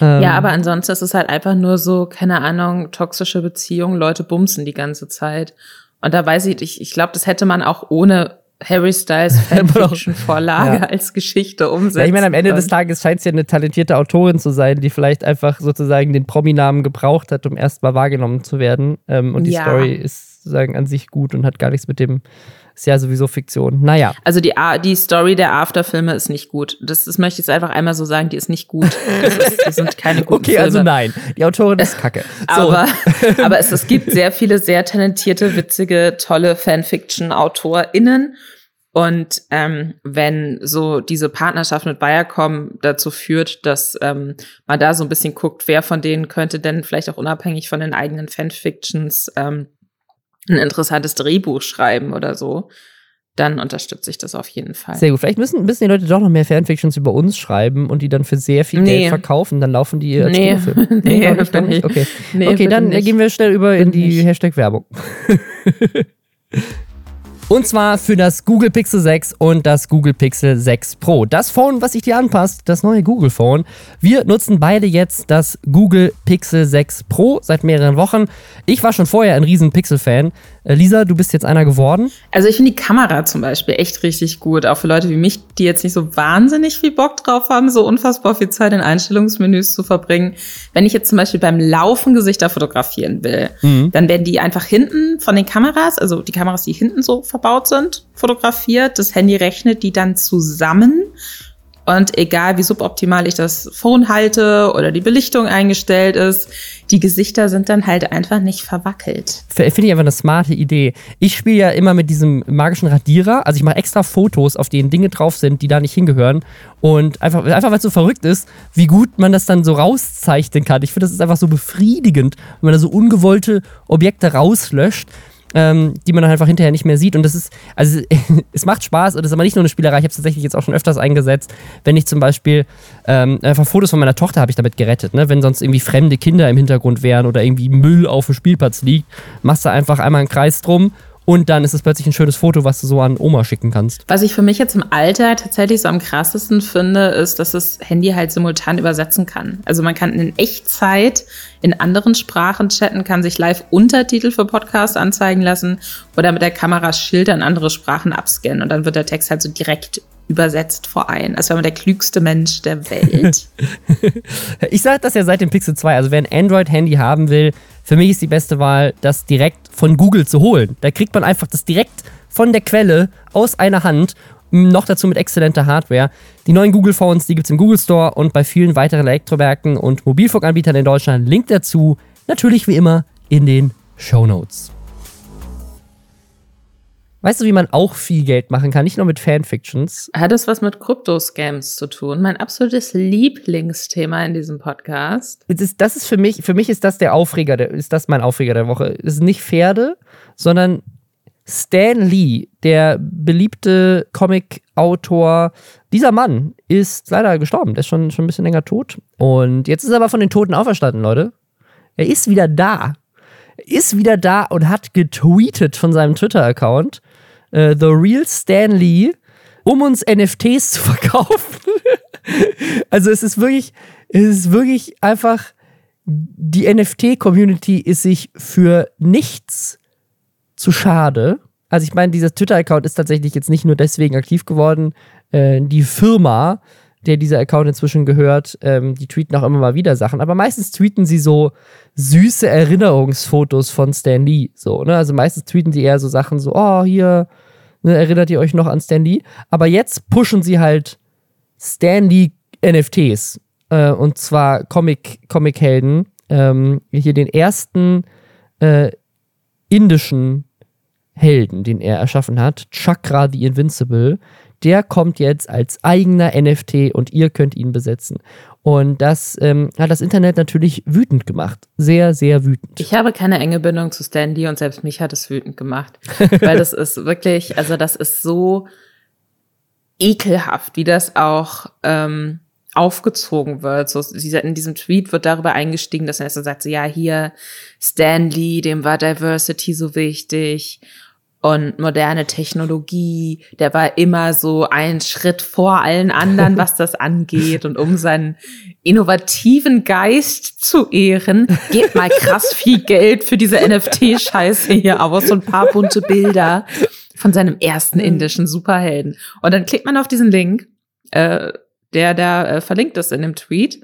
Ähm, ja, aber ansonsten ist es halt einfach nur so, keine Ahnung, toxisch toxische Beziehung, Leute bumsen die ganze Zeit. Und da weiß ich, ich, ich glaube, das hätte man auch ohne Harry Styles Fanfiction-Vorlage ja. als Geschichte umsetzen. Ja, ich meine, am Ende des Tages scheint es ja eine talentierte Autorin zu sein, die vielleicht einfach sozusagen den Prominamen gebraucht hat, um erstmal wahrgenommen zu werden. Ähm, und die ja. Story ist sozusagen an sich gut und hat gar nichts mit dem ist ja sowieso Fiktion. Naja. Also die, die Story der Afterfilme ist nicht gut. Das, das möchte ich jetzt einfach einmal so sagen, die ist nicht gut. Das, ist, das sind keine guten Okay, also Filme. also nein. Die Autorin ist kacke. So. Aber, aber es, es gibt sehr viele sehr talentierte, witzige, tolle Fanfiction-AutorInnen. Und ähm, wenn so diese Partnerschaft mit Viacom dazu führt, dass ähm, man da so ein bisschen guckt, wer von denen könnte denn vielleicht auch unabhängig von den eigenen Fanfictions ähm, ein interessantes Drehbuch schreiben oder so, dann unterstütze ich das auf jeden Fall. Sehr gut. Vielleicht müssen, müssen die Leute doch noch mehr Fanfictions über uns schreiben und die dann für sehr viel nee. Geld verkaufen. Dann laufen die als nee. Kinofilm. Nee, nee, nee, nicht. Okay, nee, okay dann nicht. gehen wir schnell über in die Hashtag Werbung. Und zwar für das Google Pixel 6 und das Google Pixel 6 Pro. Das Phone, was sich dir anpasst, das neue Google Phone. Wir nutzen beide jetzt das Google Pixel 6 Pro seit mehreren Wochen. Ich war schon vorher ein riesen Pixel-Fan. Äh, Lisa, du bist jetzt einer geworden. Also ich finde die Kamera zum Beispiel echt richtig gut. Auch für Leute wie mich, die jetzt nicht so wahnsinnig viel Bock drauf haben, so unfassbar viel Zeit in Einstellungsmenüs zu verbringen. Wenn ich jetzt zum Beispiel beim Laufen Gesichter fotografieren will, mhm. dann werden die einfach hinten von den Kameras, also die Kameras, die hinten so verbaut sind, fotografiert. Das Handy rechnet die dann zusammen und egal wie suboptimal ich das Phone halte oder die Belichtung eingestellt ist, die Gesichter sind dann halt einfach nicht verwackelt. Finde ich einfach eine smarte Idee. Ich spiele ja immer mit diesem magischen Radierer. Also ich mache extra Fotos, auf denen Dinge drauf sind, die da nicht hingehören. Und einfach, einfach weil es so verrückt ist, wie gut man das dann so rauszeichnen kann. Ich finde, das ist einfach so befriedigend, wenn man da so ungewollte Objekte rauslöscht ähm, die man dann einfach hinterher nicht mehr sieht. Und das ist, also es macht Spaß und das ist aber nicht nur eine Spielerei. Ich habe es tatsächlich jetzt auch schon öfters eingesetzt, wenn ich zum Beispiel ähm, einfach Fotos von meiner Tochter habe ich damit gerettet. Ne? Wenn sonst irgendwie fremde Kinder im Hintergrund wären oder irgendwie Müll auf dem Spielplatz liegt, machst du einfach einmal einen Kreis drum und dann ist es plötzlich ein schönes Foto, was du so an Oma schicken kannst. Was ich für mich jetzt im Alter tatsächlich so am krassesten finde, ist, dass das Handy halt simultan übersetzen kann. Also man kann in Echtzeit in anderen Sprachen chatten, kann sich live Untertitel für Podcasts anzeigen lassen oder mit der Kamera Schilder in andere Sprachen abscannen und dann wird der Text halt so direkt übersetzt vor ein, als wäre man der klügste Mensch der Welt. ich sage das ja seit dem Pixel 2. Also wer ein Android-Handy haben will, für mich ist die beste Wahl, das direkt von Google zu holen. Da kriegt man einfach das direkt von der Quelle aus einer Hand. Noch dazu mit exzellenter Hardware. Die neuen Google Phones, die gibt es im Google Store und bei vielen weiteren Elektrowerken und Mobilfunkanbietern in Deutschland. Link dazu natürlich wie immer in den Show Notes. Weißt du, wie man auch viel Geld machen kann? Nicht nur mit Fanfictions. Hat es was mit Kryptoscams zu tun? Mein absolutes Lieblingsthema in diesem Podcast. Das ist, das ist für mich, für mich ist das der Aufreger, der, ist das mein Aufreger der Woche. Es ist nicht Pferde, sondern Stan Lee, der beliebte Comic-Autor. Dieser Mann ist leider gestorben. Der ist schon, schon ein bisschen länger tot. Und jetzt ist er aber von den Toten auferstanden, Leute. Er ist wieder da. Er ist wieder da und hat getweetet von seinem Twitter-Account. Äh, The Real Stan Lee, um uns NFTs zu verkaufen. also es ist wirklich, es ist wirklich einfach, die NFT-Community ist sich für nichts zu schade. Also ich meine, dieser Twitter-Account ist tatsächlich jetzt nicht nur deswegen aktiv geworden. Äh, die Firma, der dieser Account inzwischen gehört, ähm, die tweeten auch immer mal wieder Sachen. Aber meistens tweeten sie so süße Erinnerungsfotos von Stan Lee. So, ne? Also meistens tweeten sie eher so Sachen so, oh, hier, ne, erinnert ihr euch noch an Stan Lee? Aber jetzt pushen sie halt Stan Lee NFTs. Äh, und zwar Comic, Comic-Helden. Ähm, hier den ersten äh, indischen Helden, den er erschaffen hat, Chakra the Invincible, der kommt jetzt als eigener NFT und ihr könnt ihn besetzen. Und das ähm, hat das Internet natürlich wütend gemacht. Sehr, sehr wütend. Ich habe keine enge Bindung zu Stanley und selbst mich hat es wütend gemacht. weil das ist wirklich, also das ist so ekelhaft, wie das auch ähm, aufgezogen wird. So, in diesem Tweet wird darüber eingestiegen, dass er sagt, so, ja, hier Stanley, dem war Diversity so wichtig und moderne Technologie, der war immer so ein Schritt vor allen anderen, was das angeht. Und um seinen innovativen Geist zu ehren, geht mal krass viel Geld für diese NFT-Scheiße hier aus, so ein paar bunte Bilder von seinem ersten indischen Superhelden. Und dann klickt man auf diesen Link, äh, der da äh, verlinkt ist in dem Tweet.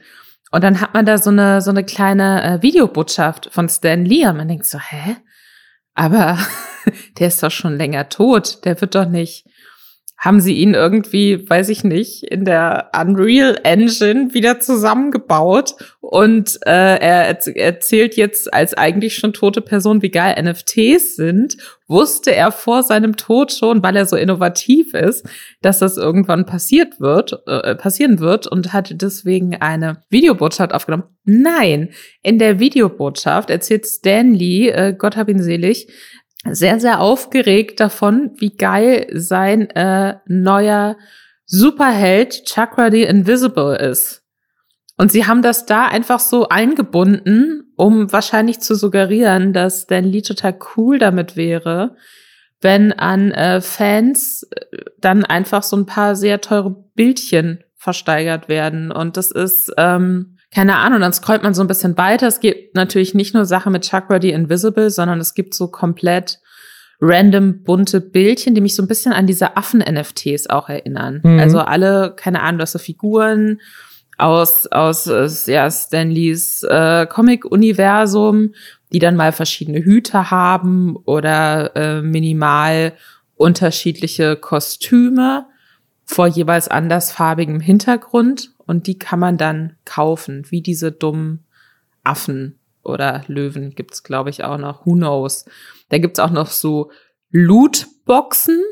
Und dann hat man da so eine, so eine kleine äh, Videobotschaft von Stan Lee. Und man denkt so, hä? Aber der ist doch schon länger tot. Der wird doch nicht. Haben sie ihn irgendwie, weiß ich nicht, in der Unreal Engine wieder zusammengebaut und äh, er erzählt jetzt als eigentlich schon tote Person, wie geil NFTs sind. Wusste er vor seinem Tod schon, weil er so innovativ ist, dass das irgendwann passiert wird, äh, passieren wird und hat deswegen eine Videobotschaft aufgenommen. Nein, in der Videobotschaft erzählt Stanley, äh, Gott hab ihn selig, sehr, sehr aufgeregt davon, wie geil sein äh, neuer Superheld Chakra the Invisible ist. Und sie haben das da einfach so eingebunden, um wahrscheinlich zu suggerieren, dass Stan Lee total cool damit wäre, wenn an äh, Fans äh, dann einfach so ein paar sehr teure Bildchen versteigert werden. Und das ist, ähm, keine Ahnung, dann scrollt man so ein bisschen weiter. Es gibt natürlich nicht nur Sachen mit Chakra the Invisible, sondern es gibt so komplett random bunte Bildchen, die mich so ein bisschen an diese Affen-NFTs auch erinnern. Mhm. Also alle, keine Ahnung, das so Figuren aus, aus ja, Stanleys äh, Comic-Universum, die dann mal verschiedene Hüte haben oder äh, minimal unterschiedliche Kostüme vor jeweils andersfarbigem Hintergrund und die kann man dann kaufen, wie diese dummen Affen oder Löwen gibt's glaube ich auch noch. Who knows? Da gibt's auch noch so Lootboxen,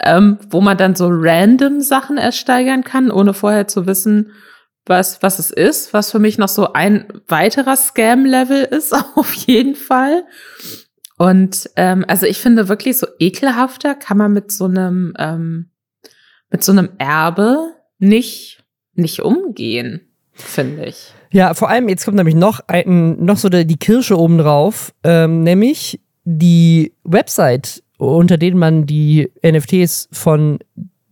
ähm, wo man dann so random Sachen ersteigern kann, ohne vorher zu wissen, was, was es ist, was für mich noch so ein weiterer Scam-Level ist, auf jeden Fall. Und ähm, also ich finde wirklich so ekelhafter kann man mit so einem ähm, mit so einem Erbe nicht nicht umgehen, finde ich. Ja, vor allem, jetzt kommt nämlich noch, ein, noch so die Kirsche obendrauf, ähm, nämlich die Website, unter denen man die NFTs von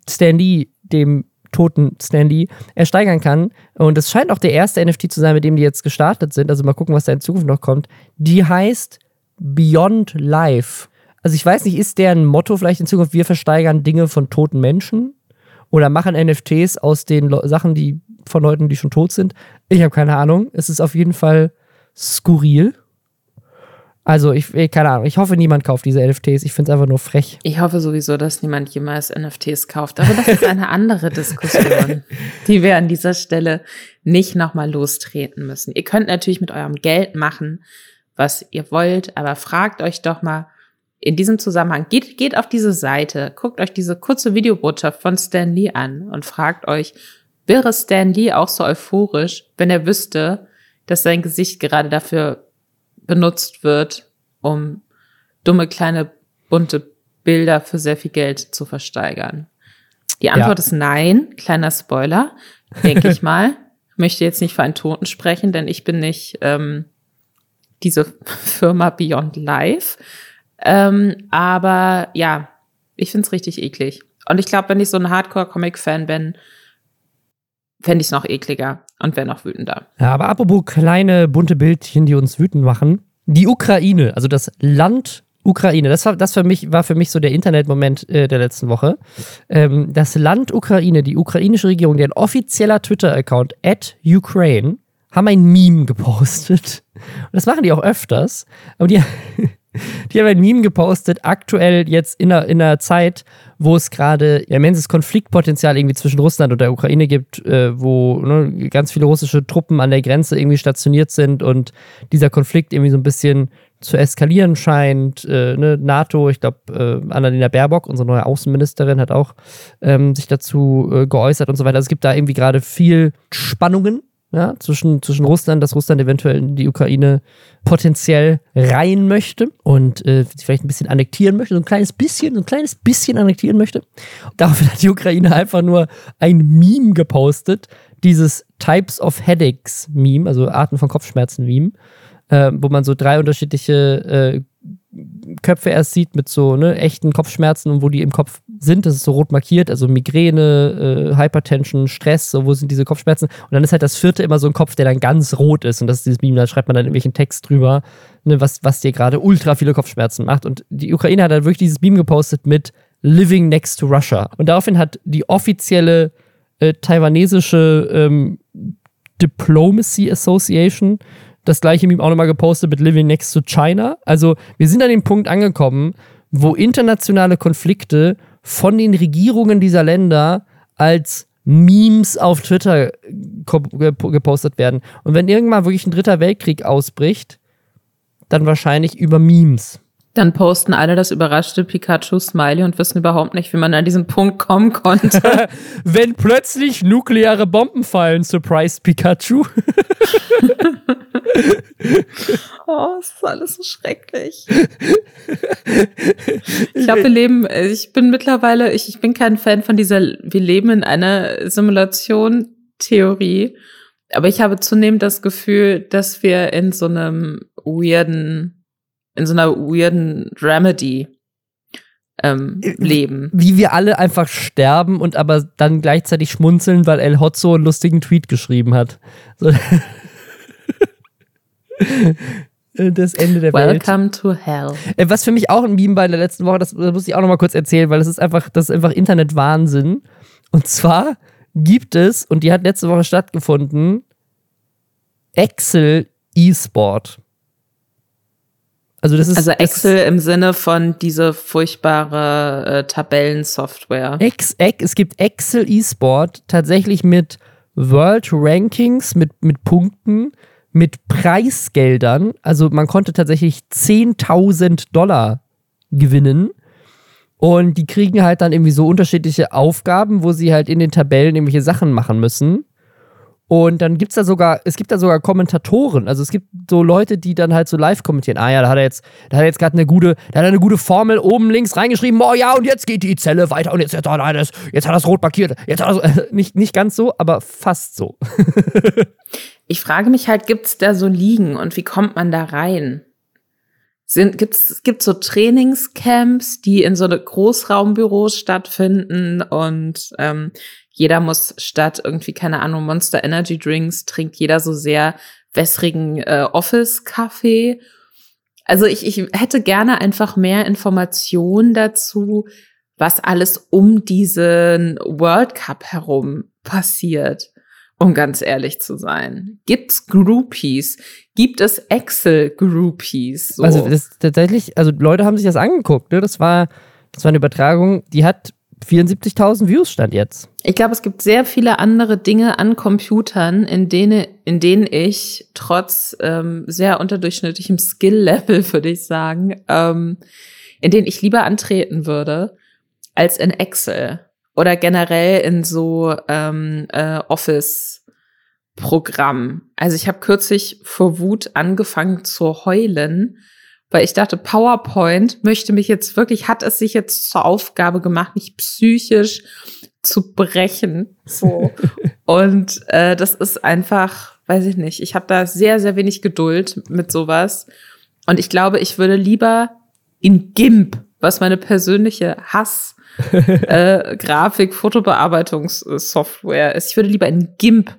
Standy, dem toten Standy, ersteigern kann. Und das scheint auch der erste NFT zu sein, mit dem die jetzt gestartet sind. Also mal gucken, was da in Zukunft noch kommt. Die heißt Beyond Life. Also ich weiß nicht, ist deren Motto vielleicht in Zukunft, wir versteigern Dinge von toten Menschen? Oder machen NFTs aus den Sachen, die von Leuten, die schon tot sind. Ich habe keine Ahnung. Es ist auf jeden Fall skurril. Also, ich, keine Ahnung. Ich hoffe, niemand kauft diese NFTs. Ich finde es einfach nur frech. Ich hoffe sowieso, dass niemand jemals NFTs kauft. Aber das ist eine andere Diskussion, die wir an dieser Stelle nicht nochmal lostreten müssen. Ihr könnt natürlich mit eurem Geld machen, was ihr wollt, aber fragt euch doch mal in diesem Zusammenhang, geht, geht auf diese Seite, guckt euch diese kurze Videobotschaft von Stan Lee an und fragt euch, Wäre Stan Lee auch so euphorisch, wenn er wüsste, dass sein Gesicht gerade dafür benutzt wird, um dumme kleine bunte Bilder für sehr viel Geld zu versteigern? Die Antwort ja. ist nein. Kleiner Spoiler, denke ich mal. Möchte jetzt nicht für einen Toten sprechen, denn ich bin nicht ähm, diese Firma Beyond Life. Ähm, aber ja, ich find's richtig eklig. Und ich glaube, wenn ich so ein Hardcore-Comic-Fan bin, fände ich es noch ekliger und wäre noch wütender. Ja, aber apropos kleine bunte Bildchen, die uns wütend machen. Die Ukraine, also das Land Ukraine, das war, das für mich, war für mich so der Internetmoment äh, der letzten Woche. Ähm, das Land Ukraine, die ukrainische Regierung, deren offizieller Twitter-Account at Ukraine, haben ein Meme gepostet. Und das machen die auch öfters. Aber die, die haben ein Meme gepostet, aktuell jetzt in einer, in einer Zeit, wo es gerade immenses Konfliktpotenzial irgendwie zwischen Russland und der Ukraine gibt, äh, wo ne, ganz viele russische Truppen an der Grenze irgendwie stationiert sind und dieser Konflikt irgendwie so ein bisschen zu eskalieren scheint. Äh, ne, NATO, ich glaube, äh, Annalena Baerbock, unsere neue Außenministerin, hat auch ähm, sich dazu äh, geäußert und so weiter. Also es gibt da irgendwie gerade viel Spannungen ja, zwischen, zwischen Russland, dass Russland eventuell in die Ukraine potenziell rein möchte und äh, vielleicht ein bisschen annektieren möchte, so ein kleines bisschen, so ein kleines bisschen annektieren möchte. Daraufhin hat die Ukraine einfach nur ein Meme gepostet, dieses Types of Headaches Meme, also Arten von Kopfschmerzen Meme, äh, wo man so drei unterschiedliche äh, Köpfe erst sieht mit so ne, echten Kopfschmerzen und wo die im Kopf sind. Das ist so rot markiert, also Migräne, äh, Hypertension, Stress, so wo sind diese Kopfschmerzen. Und dann ist halt das vierte immer so ein Kopf, der dann ganz rot ist. Und das ist dieses Meme, da schreibt man dann irgendwelchen Text drüber, ne, was, was dir gerade ultra viele Kopfschmerzen macht. Und die Ukraine hat dann wirklich dieses Meme gepostet mit Living Next to Russia. Und daraufhin hat die offizielle äh, taiwanesische ähm, Diplomacy Association das gleiche Meme auch nochmal gepostet mit Living Next to China. Also wir sind an dem Punkt angekommen, wo internationale Konflikte von den Regierungen dieser Länder als Memes auf Twitter gepostet werden. Und wenn irgendwann wirklich ein dritter Weltkrieg ausbricht, dann wahrscheinlich über Memes. Dann posten alle das überraschte Pikachu-Smiley und wissen überhaupt nicht, wie man an diesen Punkt kommen konnte. Wenn plötzlich nukleare Bomben fallen, surprise Pikachu. oh, es ist alles so schrecklich. Ich glaube, wir leben, ich bin mittlerweile, ich, ich bin kein Fan von dieser, wir leben in einer Simulation-Theorie. Aber ich habe zunehmend das Gefühl, dass wir in so einem weirden in so einer weirden Dramedy ähm, äh, leben. Wie wir alle einfach sterben und aber dann gleichzeitig schmunzeln, weil El Hotzo einen lustigen Tweet geschrieben hat. So. das Ende der Welcome Welt. Welcome to hell. Äh, was für mich auch ein Meme war in der letzten Woche, das, das muss ich auch noch mal kurz erzählen, weil das ist einfach, das ist einfach Internet-Wahnsinn. Und zwar gibt es, und die hat letzte Woche stattgefunden, Excel E-Sport. Also, das ist, also Excel das im Sinne von diese furchtbare äh, Tabellensoftware. Ex, Ex, es gibt Excel eSport tatsächlich mit World Rankings, mit, mit Punkten, mit Preisgeldern. Also man konnte tatsächlich 10.000 Dollar gewinnen. Und die kriegen halt dann irgendwie so unterschiedliche Aufgaben, wo sie halt in den Tabellen irgendwelche Sachen machen müssen. Und dann gibt es da sogar, es gibt da sogar Kommentatoren. Also es gibt so Leute, die dann halt so live kommentieren. Ah ja, da hat er jetzt, da hat er jetzt gerade eine gute, da hat er eine gute Formel oben links reingeschrieben. Oh ja, und jetzt geht die Zelle weiter und jetzt, hat, er das, jetzt hat er rot markiert. Jetzt hat er äh, nicht, nicht ganz so, aber fast so. ich frage mich halt, gibt es da so Liegen und wie kommt man da rein? Sind, gibt's, gibt so Trainingscamps, die in so eine Großraumbüros stattfinden und ähm, jeder muss statt irgendwie, keine Ahnung, Monster Energy Drinks, trinkt jeder so sehr wässrigen äh, Office-Kaffee. Also ich, ich hätte gerne einfach mehr Informationen dazu, was alles um diesen World Cup herum passiert, um ganz ehrlich zu sein. Gibt's Groupies? Gibt es Excel-Groupies? So? Also das tatsächlich, also Leute haben sich das angeguckt, ne? Das war, das war eine Übertragung, die hat 74.000 Views stand jetzt. Ich glaube, es gibt sehr viele andere Dinge an Computern, in denen, in denen ich trotz ähm, sehr unterdurchschnittlichem Skill-Level, würde ich sagen, ähm, in denen ich lieber antreten würde, als in Excel oder generell in so ähm, äh, Office-Programm. Also ich habe kürzlich vor Wut angefangen zu heulen, weil ich dachte, PowerPoint möchte mich jetzt wirklich, hat es sich jetzt zur Aufgabe gemacht, mich psychisch zu brechen. So. Und äh, das ist einfach, weiß ich nicht. Ich habe da sehr, sehr wenig Geduld mit sowas. Und ich glaube, ich würde lieber in GIMP, was meine persönliche Hass äh, Grafik, Fotobearbeitungssoftware ist. Ich würde lieber in GIMP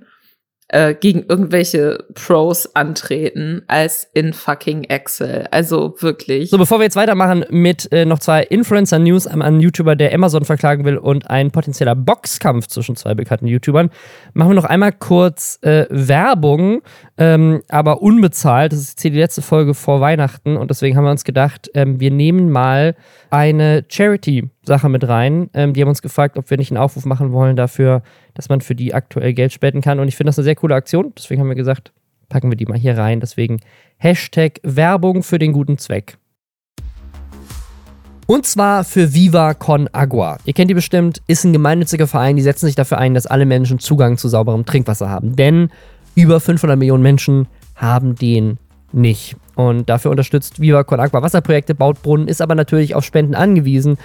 äh, gegen irgendwelche Pros antreten als in fucking Excel. Also wirklich. So, bevor wir jetzt weitermachen mit äh, noch zwei Influencer-News, einmal ein YouTuber, der Amazon verklagen will und ein potenzieller Boxkampf zwischen zwei bekannten YouTubern, machen wir noch einmal kurz äh, Werbung, ähm, aber unbezahlt. Das ist jetzt hier die letzte Folge vor Weihnachten und deswegen haben wir uns gedacht, ähm, wir nehmen mal eine Charity-Sache mit rein. Ähm, die haben uns gefragt, ob wir nicht einen Aufruf machen wollen dafür, dass man für die aktuell Geld spenden kann. Und ich finde das eine sehr coole Aktion. Deswegen haben wir gesagt, packen wir die mal hier rein. Deswegen Hashtag Werbung für den guten Zweck. Und zwar für Viva Con Agua. Ihr kennt die bestimmt, ist ein gemeinnütziger Verein, die setzen sich dafür ein, dass alle Menschen Zugang zu sauberem Trinkwasser haben. Denn über 500 Millionen Menschen haben den nicht. Und dafür unterstützt Viva Con Agua Wasserprojekte, baut Brunnen, ist aber natürlich auf Spenden angewiesen.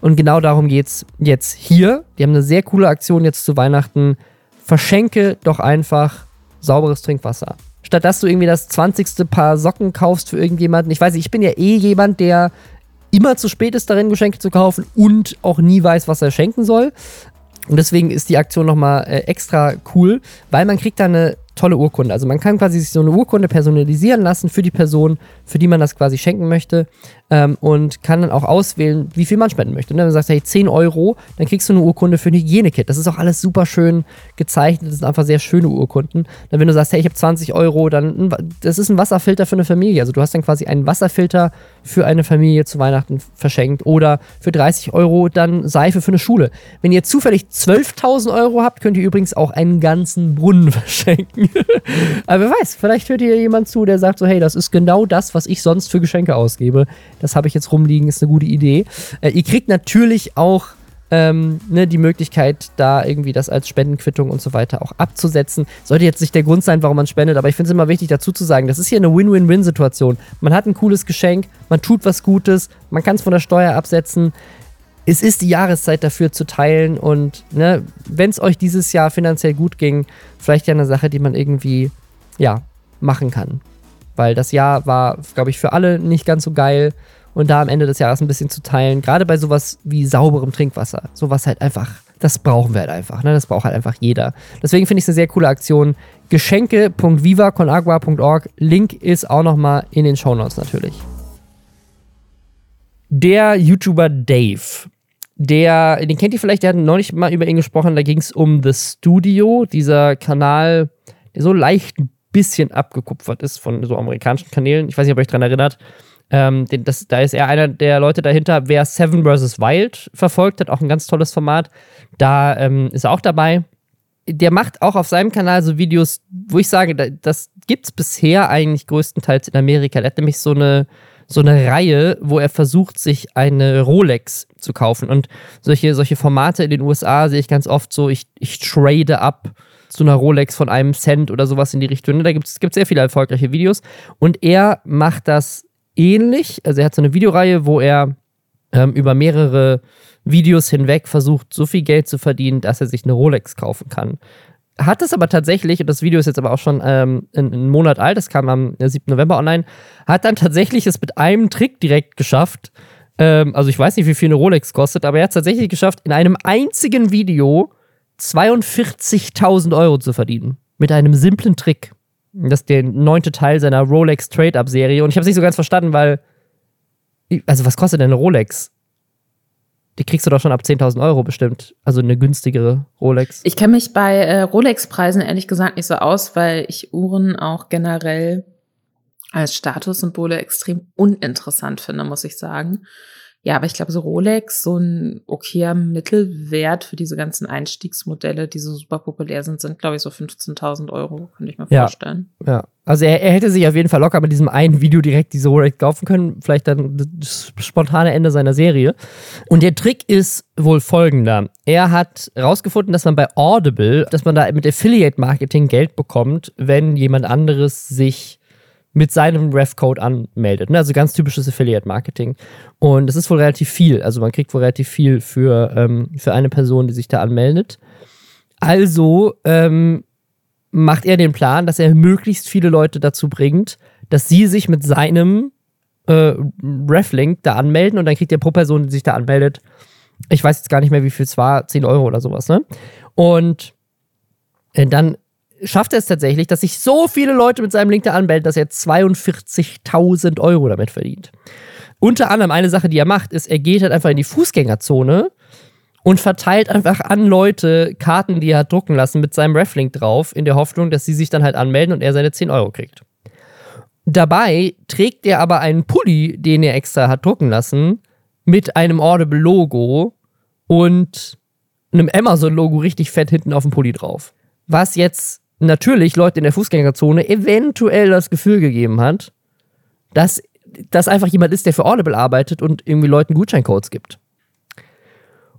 Und genau darum geht es jetzt hier. Die haben eine sehr coole Aktion jetzt zu Weihnachten. Verschenke doch einfach sauberes Trinkwasser. Statt dass du irgendwie das 20. Paar Socken kaufst für irgendjemanden. Ich weiß ich bin ja eh jemand, der immer zu spät ist darin, Geschenke zu kaufen und auch nie weiß, was er schenken soll. Und deswegen ist die Aktion nochmal äh, extra cool, weil man kriegt da eine tolle Urkunde. Also man kann quasi sich so eine Urkunde personalisieren lassen für die Person, für die man das quasi schenken möchte ähm, und kann dann auch auswählen, wie viel man spenden möchte. Und ne, wenn du sagst, hey, 10 Euro, dann kriegst du eine Urkunde für ein Hygienekit. Das ist auch alles super schön gezeichnet. Das sind einfach sehr schöne Urkunden. Dann, wenn du sagst, hey, ich habe 20 Euro, dann das ist ein Wasserfilter für eine Familie. Also du hast dann quasi einen Wasserfilter für eine Familie zu Weihnachten verschenkt oder für 30 Euro dann Seife für eine Schule. Wenn ihr zufällig 12.000 Euro habt, könnt ihr übrigens auch einen ganzen Brunnen verschenken. Aber wer weiß, vielleicht hört ihr jemand zu, der sagt so, hey, das ist genau das, was ich sonst für Geschenke ausgebe. Das habe ich jetzt rumliegen, ist eine gute Idee. Äh, ihr kriegt natürlich auch ähm, ne, die Möglichkeit, da irgendwie das als Spendenquittung und so weiter auch abzusetzen. Sollte jetzt nicht der Grund sein, warum man spendet, aber ich finde es immer wichtig dazu zu sagen, das ist hier eine Win-Win-Win-Situation. Man hat ein cooles Geschenk, man tut was Gutes, man kann es von der Steuer absetzen. Es ist die Jahreszeit dafür zu teilen und ne, wenn es euch dieses Jahr finanziell gut ging, vielleicht ja eine Sache, die man irgendwie ja machen kann. Weil das Jahr war, glaube ich, für alle nicht ganz so geil. Und da am Ende des Jahres ein bisschen zu teilen, gerade bei sowas wie sauberem Trinkwasser, sowas halt einfach, das brauchen wir halt einfach, ne? Das braucht halt einfach jeder. Deswegen finde ich es eine sehr coole Aktion. Geschenke.vivaconagua.org. Link ist auch nochmal in den Shownotes natürlich. Der YouTuber Dave, der, den kennt ihr vielleicht, der hat neulich mal über ihn gesprochen, da ging es um The Studio, dieser Kanal, der so leicht bisschen abgekupfert ist von so amerikanischen Kanälen. Ich weiß nicht, ob ihr euch daran erinnert. Ähm, das, da ist er einer der Leute dahinter, wer Seven vs. Wild verfolgt hat, auch ein ganz tolles Format. Da ähm, ist er auch dabei. Der macht auch auf seinem Kanal so Videos, wo ich sage, das gibt es bisher eigentlich größtenteils in Amerika. Der hat nämlich so eine, so eine Reihe, wo er versucht, sich eine Rolex zu kaufen. Und solche, solche Formate in den USA sehe ich ganz oft so, ich, ich trade ab zu einer Rolex von einem Cent oder sowas in die Richtung. Da gibt es sehr viele erfolgreiche Videos. Und er macht das ähnlich. Also er hat so eine Videoreihe, wo er ähm, über mehrere Videos hinweg versucht, so viel Geld zu verdienen, dass er sich eine Rolex kaufen kann. Hat es aber tatsächlich, und das Video ist jetzt aber auch schon ähm, einen Monat alt, das kam am 7. Äh, November online, hat dann tatsächlich es mit einem Trick direkt geschafft. Ähm, also ich weiß nicht, wie viel eine Rolex kostet, aber er hat es tatsächlich geschafft, in einem einzigen Video 42.000 Euro zu verdienen. Mit einem simplen Trick. Das ist der neunte Teil seiner Rolex Trade-Up-Serie. Und ich habe es nicht so ganz verstanden, weil. Also, was kostet denn eine Rolex? Die kriegst du doch schon ab 10.000 Euro bestimmt. Also eine günstigere Rolex. Ich kenne mich bei äh, Rolex-Preisen ehrlich gesagt nicht so aus, weil ich Uhren auch generell als Statussymbole extrem uninteressant finde, muss ich sagen. Ja, aber ich glaube, so Rolex, so ein okayer Mittelwert für diese ganzen Einstiegsmodelle, die so super populär sind, sind, glaube ich, so 15.000 Euro, könnte ich mir ja, vorstellen. Ja, also er, er, hätte sich auf jeden Fall locker mit diesem einen Video direkt diese Rolex kaufen können, vielleicht dann das spontane Ende seiner Serie. Und der Trick ist wohl folgender. Er hat herausgefunden, dass man bei Audible, dass man da mit Affiliate-Marketing Geld bekommt, wenn jemand anderes sich mit seinem Ref-Code anmeldet. Ne? Also ganz typisches Affiliate-Marketing. Und das ist wohl relativ viel. Also man kriegt wohl relativ viel für, ähm, für eine Person, die sich da anmeldet. Also ähm, macht er den Plan, dass er möglichst viele Leute dazu bringt, dass sie sich mit seinem äh, Reflink da anmelden und dann kriegt er pro Person, die sich da anmeldet, ich weiß jetzt gar nicht mehr, wie viel es war, 10 Euro oder sowas, ne? Und äh, dann schafft er es tatsächlich, dass sich so viele Leute mit seinem Link da anmelden, dass er 42.000 Euro damit verdient. Unter anderem eine Sache, die er macht, ist, er geht halt einfach in die Fußgängerzone und verteilt einfach an Leute Karten, die er hat drucken lassen, mit seinem Reflink drauf, in der Hoffnung, dass sie sich dann halt anmelden und er seine 10 Euro kriegt. Dabei trägt er aber einen Pulli, den er extra hat drucken lassen, mit einem Audible-Logo und einem Amazon-Logo richtig fett hinten auf dem Pulli drauf. Was jetzt natürlich Leute in der Fußgängerzone eventuell das Gefühl gegeben hat, dass das einfach jemand ist, der für Audible arbeitet und irgendwie Leuten Gutscheincodes gibt.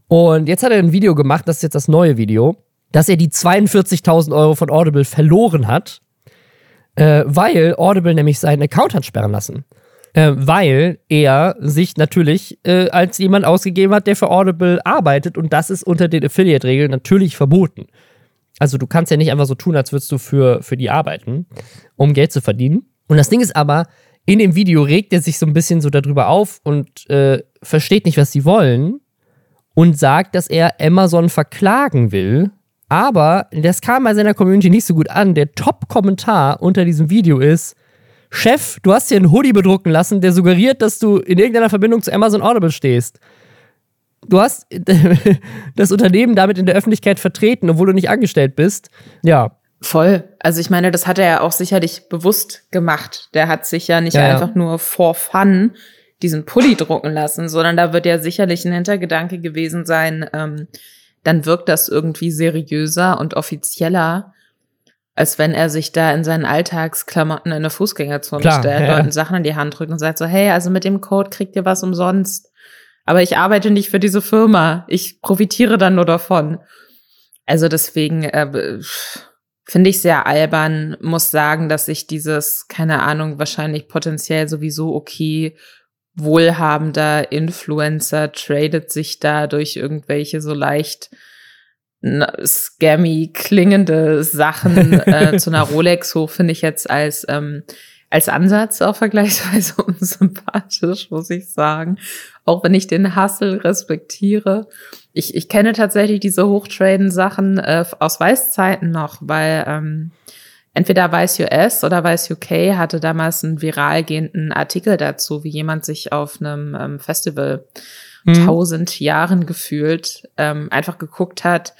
Und jetzt hat er ein Video gemacht, das ist jetzt das neue Video, dass er die 42.000 Euro von Audible verloren hat, äh, weil Audible nämlich seinen Account hat sperren lassen. Äh, weil er sich natürlich äh, als jemand ausgegeben hat, der für Audible arbeitet und das ist unter den Affiliate-Regeln natürlich verboten. Also du kannst ja nicht einfach so tun, als würdest du für, für die arbeiten, um Geld zu verdienen. Und das Ding ist aber, in dem Video regt er sich so ein bisschen so darüber auf und äh, versteht nicht, was sie wollen und sagt, dass er Amazon verklagen will. Aber das kam bei seiner Community nicht so gut an. Der Top-Kommentar unter diesem Video ist, Chef, du hast hier einen Hoodie bedrucken lassen, der suggeriert, dass du in irgendeiner Verbindung zu Amazon Audible stehst. Du hast das Unternehmen damit in der Öffentlichkeit vertreten, obwohl du nicht angestellt bist. Ja. Voll. Also ich meine, das hat er ja auch sicherlich bewusst gemacht. Der hat sich ja nicht ja, einfach ja. nur for fun diesen Pulli drucken lassen, sondern da wird ja sicherlich ein Hintergedanke gewesen sein, ähm, dann wirkt das irgendwie seriöser und offizieller, als wenn er sich da in seinen Alltagsklamotten in der Fußgängerzone Klar, stellt, ja. Leuten Sachen in die Hand drückt und sagt so, hey, also mit dem Code kriegt ihr was umsonst. Aber ich arbeite nicht für diese Firma. Ich profitiere dann nur davon. Also deswegen äh, finde ich sehr albern, muss sagen, dass ich dieses, keine Ahnung, wahrscheinlich potenziell sowieso okay wohlhabender Influencer tradet sich da durch irgendwelche so leicht scammy klingende Sachen äh, zu einer Rolex hoch, finde ich jetzt als, ähm, als Ansatz auch vergleichsweise unsympathisch, muss ich sagen. Auch wenn ich den Hustle respektiere. Ich, ich kenne tatsächlich diese Hochtraden-Sachen äh, aus Weißzeiten noch, weil ähm, entweder Weiß US oder Weiß UK hatte damals einen viral gehenden Artikel dazu, wie jemand sich auf einem ähm, Festival mhm. tausend Jahren gefühlt ähm, einfach geguckt hat,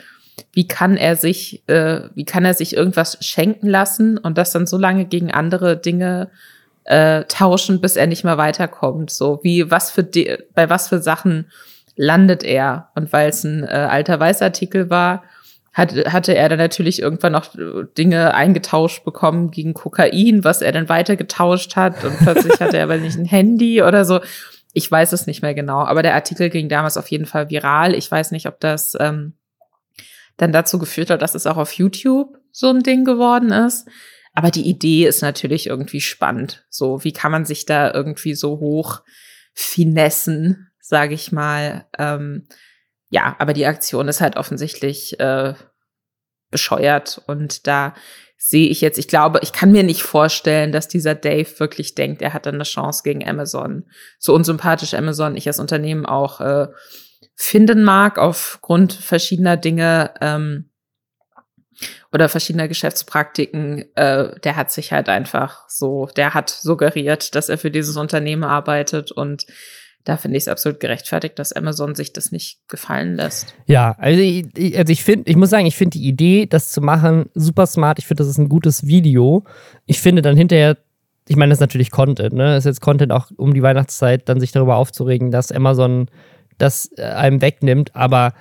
wie kann er sich, äh, wie kann er sich irgendwas schenken lassen und das dann so lange gegen andere Dinge äh, tauschen, bis er nicht mehr weiterkommt. So wie was für bei was für Sachen landet er und weil es ein äh, alter Weißartikel war hat, hatte er dann natürlich irgendwann noch Dinge eingetauscht bekommen gegen Kokain, was er dann weiter getauscht hat und plötzlich hatte er aber nicht ein Handy oder so. Ich weiß es nicht mehr genau, aber der Artikel ging damals auf jeden Fall viral. Ich weiß nicht, ob das ähm, dann dazu geführt hat, dass es auch auf YouTube so ein Ding geworden ist. Aber die Idee ist natürlich irgendwie spannend. So, wie kann man sich da irgendwie so hoch finessen, sage ich mal. Ähm, ja, aber die Aktion ist halt offensichtlich äh, bescheuert und da sehe ich jetzt, ich glaube, ich kann mir nicht vorstellen, dass dieser Dave wirklich denkt, er hat dann eine Chance gegen Amazon. So unsympathisch Amazon ich als Unternehmen auch äh, finden mag aufgrund verschiedener Dinge ähm, oder verschiedener Geschäftspraktiken, äh, der hat sich halt einfach so, der hat suggeriert, dass er für dieses Unternehmen arbeitet und da finde ich es absolut gerechtfertigt, dass Amazon sich das nicht gefallen lässt. Ja, also ich, also ich finde, ich muss sagen, ich finde die Idee, das zu machen, super smart. Ich finde, das ist ein gutes Video. Ich finde dann hinterher, ich meine, das ist natürlich Content, ne? Das ist jetzt Content auch um die Weihnachtszeit, dann sich darüber aufzuregen, dass Amazon das äh, einem wegnimmt. Aber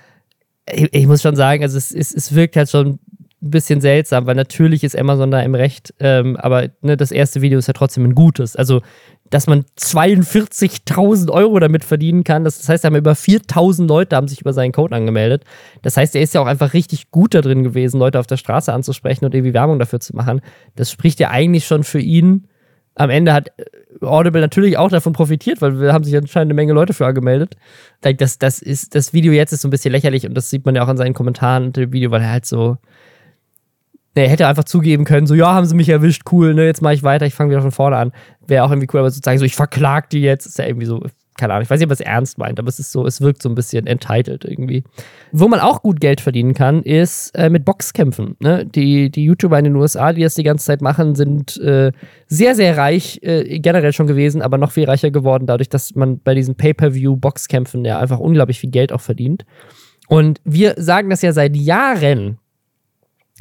ich, ich muss schon sagen, also es, es, es wirkt halt schon ein bisschen seltsam, weil natürlich ist Amazon da im Recht, ähm, aber ne, das erste Video ist ja trotzdem ein gutes. Also dass man 42.000 Euro damit verdienen kann. Das heißt, da haben über 4.000 Leute haben sich über seinen Code angemeldet. Das heißt, er ist ja auch einfach richtig gut da drin gewesen, Leute auf der Straße anzusprechen und irgendwie Werbung dafür zu machen. Das spricht ja eigentlich schon für ihn. Am Ende hat Audible natürlich auch davon profitiert, weil wir haben sich anscheinend eine Menge Leute für angemeldet. Das, das, ist, das Video jetzt ist so ein bisschen lächerlich und das sieht man ja auch an seinen Kommentaren unter dem Video, weil er halt so, er hätte einfach zugeben können, so, ja, haben sie mich erwischt, cool, ne, jetzt mache ich weiter, ich fange wieder von vorne an. Wäre auch irgendwie cool, aber sozusagen so, ich verklag die jetzt, ist ja irgendwie so, keine Ahnung, ich weiß nicht, ob es ernst meint, aber es ist so, es wirkt so ein bisschen entitled irgendwie. Wo man auch gut Geld verdienen kann, ist äh, mit Boxkämpfen. Ne? Die, die YouTuber in den USA, die das die ganze Zeit machen, sind äh, sehr, sehr reich, äh, generell schon gewesen, aber noch viel reicher geworden, dadurch, dass man bei diesen Pay-Per-View-Boxkämpfen ja einfach unglaublich viel Geld auch verdient. Und wir sagen das ja seit Jahren.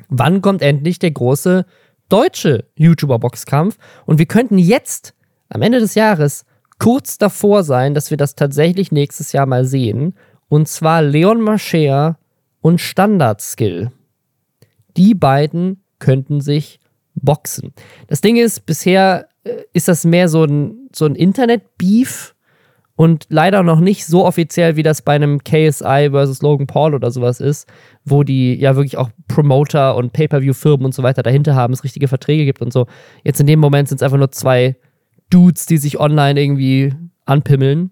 Wann kommt endlich der große deutsche YouTuber-Boxkampf? Und wir könnten jetzt, am Ende des Jahres, kurz davor sein, dass wir das tatsächlich nächstes Jahr mal sehen. Und zwar Leon Mascher und Standard Skill. Die beiden könnten sich boxen. Das Ding ist, bisher äh, ist das mehr so ein, so ein Internet-Beef und leider noch nicht so offiziell, wie das bei einem KSI versus Logan Paul oder sowas ist, wo die ja wirklich auch Promoter und Pay-Per-View-Firmen und so weiter dahinter haben, es richtige Verträge gibt und so. Jetzt in dem Moment sind es einfach nur zwei Dudes, die sich online irgendwie anpimmeln.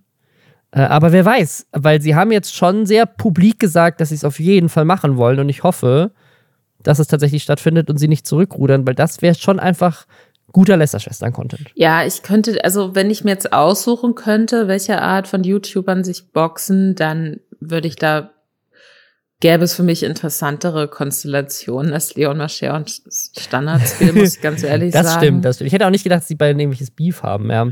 Äh, aber wer weiß, weil sie haben jetzt schon sehr publik gesagt, dass sie es auf jeden Fall machen wollen und ich hoffe, dass es tatsächlich stattfindet und sie nicht zurückrudern, weil das wäre schon einfach guter Lästerschwestern-Content. Ja, ich könnte, also wenn ich mir jetzt aussuchen könnte, welche Art von YouTubern sich boxen, dann würde ich da gäbe es für mich interessantere Konstellationen als Leon Mascher und Standardskill, muss ich ganz ehrlich das sagen. Das stimmt, das stimmt. Ich hätte auch nicht gedacht, dass sie beiden irgendwelches Beef haben, ja.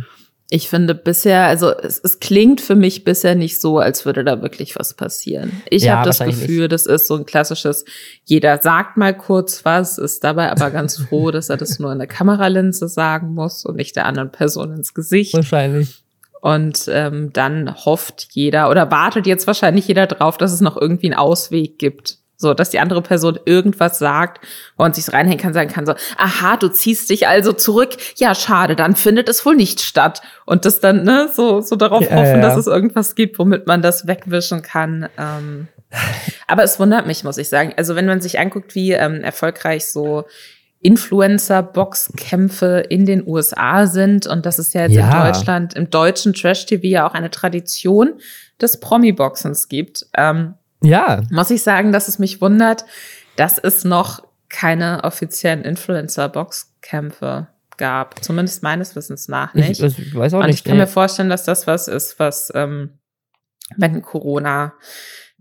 Ich finde bisher, also es, es klingt für mich bisher nicht so, als würde da wirklich was passieren. Ich ja, habe das Gefühl, das ist so ein klassisches, jeder sagt mal kurz was, ist dabei aber ganz froh, dass er das nur in der Kameralinse sagen muss und nicht der anderen Person ins Gesicht. Wahrscheinlich. Und ähm, dann hofft jeder oder wartet jetzt wahrscheinlich jeder drauf, dass es noch irgendwie einen Ausweg gibt. So, dass die andere Person irgendwas sagt, man sich reinhängen kann, sagen kann so, aha, du ziehst dich also zurück. Ja, schade, dann findet es wohl nicht statt. Und das dann, ne, so, so darauf ja, hoffen, ja. dass es irgendwas gibt, womit man das wegwischen kann. Ähm. Aber es wundert mich, muss ich sagen. Also, wenn man sich anguckt, wie ähm, erfolgreich so Influencer-Boxkämpfe in den USA sind. Und das ist ja jetzt ja. in Deutschland, im deutschen Trash-TV ja auch eine Tradition des Promi-Boxens gibt. Ähm, ja. Muss ich sagen, dass es mich wundert, dass es noch keine offiziellen Influencer-Boxkämpfe gab. Zumindest meines Wissens nach nicht. Ich, ich weiß auch Und nicht. ich kann nee. mir vorstellen, dass das was ist, was ähm, wenn Corona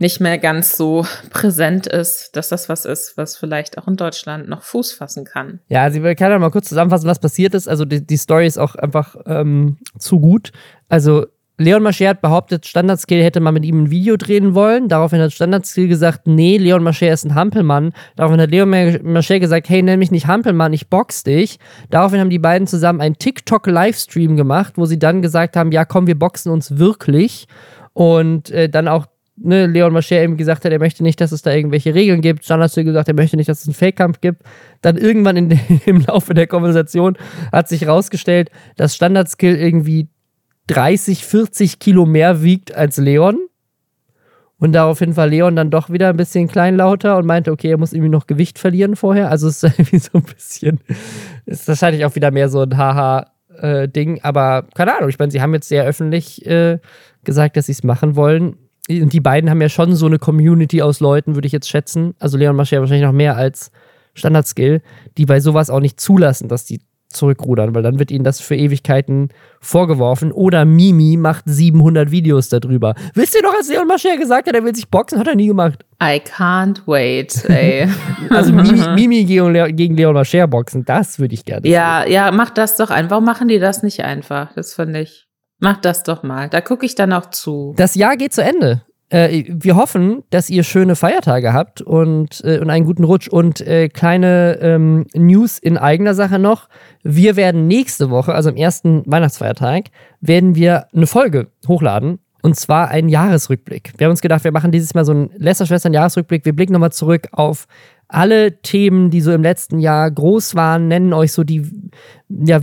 nicht mehr ganz so präsent ist, dass das was ist, was vielleicht auch in Deutschland noch Fuß fassen kann. Ja, also ich kann ja mal kurz zusammenfassen, was passiert ist. Also die, die Story ist auch einfach ähm, zu gut. Also Leon Mascher hat behauptet, Standardskill hätte mal mit ihm ein Video drehen wollen. Daraufhin hat Standardskill gesagt, nee, Leon Mascher ist ein Hampelmann. Daraufhin hat Leon Mascher gesagt, hey, nenn mich nicht Hampelmann, ich box dich. Daraufhin haben die beiden zusammen einen TikTok-Livestream gemacht, wo sie dann gesagt haben, ja komm, wir boxen uns wirklich. Und äh, dann auch ne, Leon Mascher eben gesagt hat, er möchte nicht, dass es da irgendwelche Regeln gibt. Standard hat gesagt, er möchte nicht, dass es einen Fake-Kampf gibt. Dann irgendwann in, im Laufe der Konversation hat sich herausgestellt, dass Standard-Skill irgendwie 30, 40 Kilo mehr wiegt als Leon. Und daraufhin war Leon dann doch wieder ein bisschen kleinlauter und meinte, okay, er muss irgendwie noch Gewicht verlieren vorher. Also es ist irgendwie so ein bisschen, ist wahrscheinlich auch wieder mehr so ein Haha-Ding. Äh, Aber keine Ahnung, ich meine, sie haben jetzt sehr öffentlich äh, gesagt, dass sie es machen wollen und die beiden haben ja schon so eine Community aus Leuten, würde ich jetzt schätzen. Also Leon Mascher wahrscheinlich noch mehr als Standard-Skill, die bei sowas auch nicht zulassen, dass die zurückrudern, weil dann wird ihnen das für Ewigkeiten vorgeworfen. Oder Mimi macht 700 Videos darüber. Wisst ihr noch, als Leon Mascher gesagt hat, er will sich boxen, hat er nie gemacht. I can't wait, ey. also Mimi, Mimi gegen Leon Mascher boxen, das würde ich gerne Ja, sehen. ja, mach das doch einfach. Warum machen die das nicht einfach? Das finde ich. Mach das doch mal. Da gucke ich dann auch zu. Das Jahr geht zu Ende. Äh, wir hoffen, dass ihr schöne Feiertage habt und, äh, und einen guten Rutsch. Und äh, kleine ähm, News in eigener Sache noch. Wir werden nächste Woche, also am ersten Weihnachtsfeiertag, werden wir eine Folge hochladen. Und zwar einen Jahresrückblick. Wir haben uns gedacht, wir machen dieses Mal so einen Lästerschwestern-Jahresrückblick. Wir blicken nochmal zurück auf alle Themen, die so im letzten Jahr groß waren, nennen euch so die ja,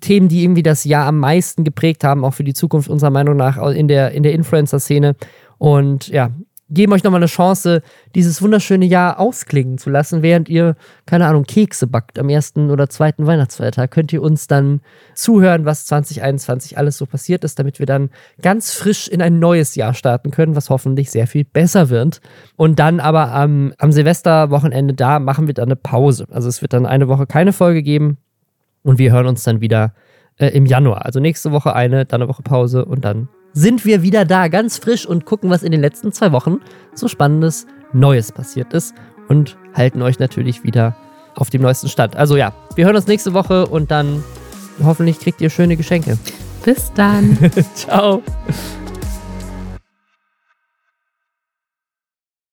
Themen, die irgendwie das Jahr am meisten geprägt haben, auch für die Zukunft unserer Meinung nach in der, in der Influencer-Szene. Und ja, geben euch nochmal eine Chance, dieses wunderschöne Jahr ausklingen zu lassen, während ihr, keine Ahnung, Kekse backt am ersten oder zweiten Weihnachtsfeiertag. Könnt ihr uns dann zuhören, was 2021 alles so passiert ist, damit wir dann ganz frisch in ein neues Jahr starten können, was hoffentlich sehr viel besser wird. Und dann aber am, am Silvesterwochenende, da machen wir dann eine Pause. Also es wird dann eine Woche keine Folge geben und wir hören uns dann wieder äh, im Januar. Also nächste Woche eine, dann eine Woche Pause und dann sind wir wieder da, ganz frisch und gucken, was in den letzten zwei Wochen so spannendes Neues passiert ist und halten euch natürlich wieder auf dem neuesten Stand. Also ja, wir hören uns nächste Woche und dann hoffentlich kriegt ihr schöne Geschenke. Bis dann. Ciao.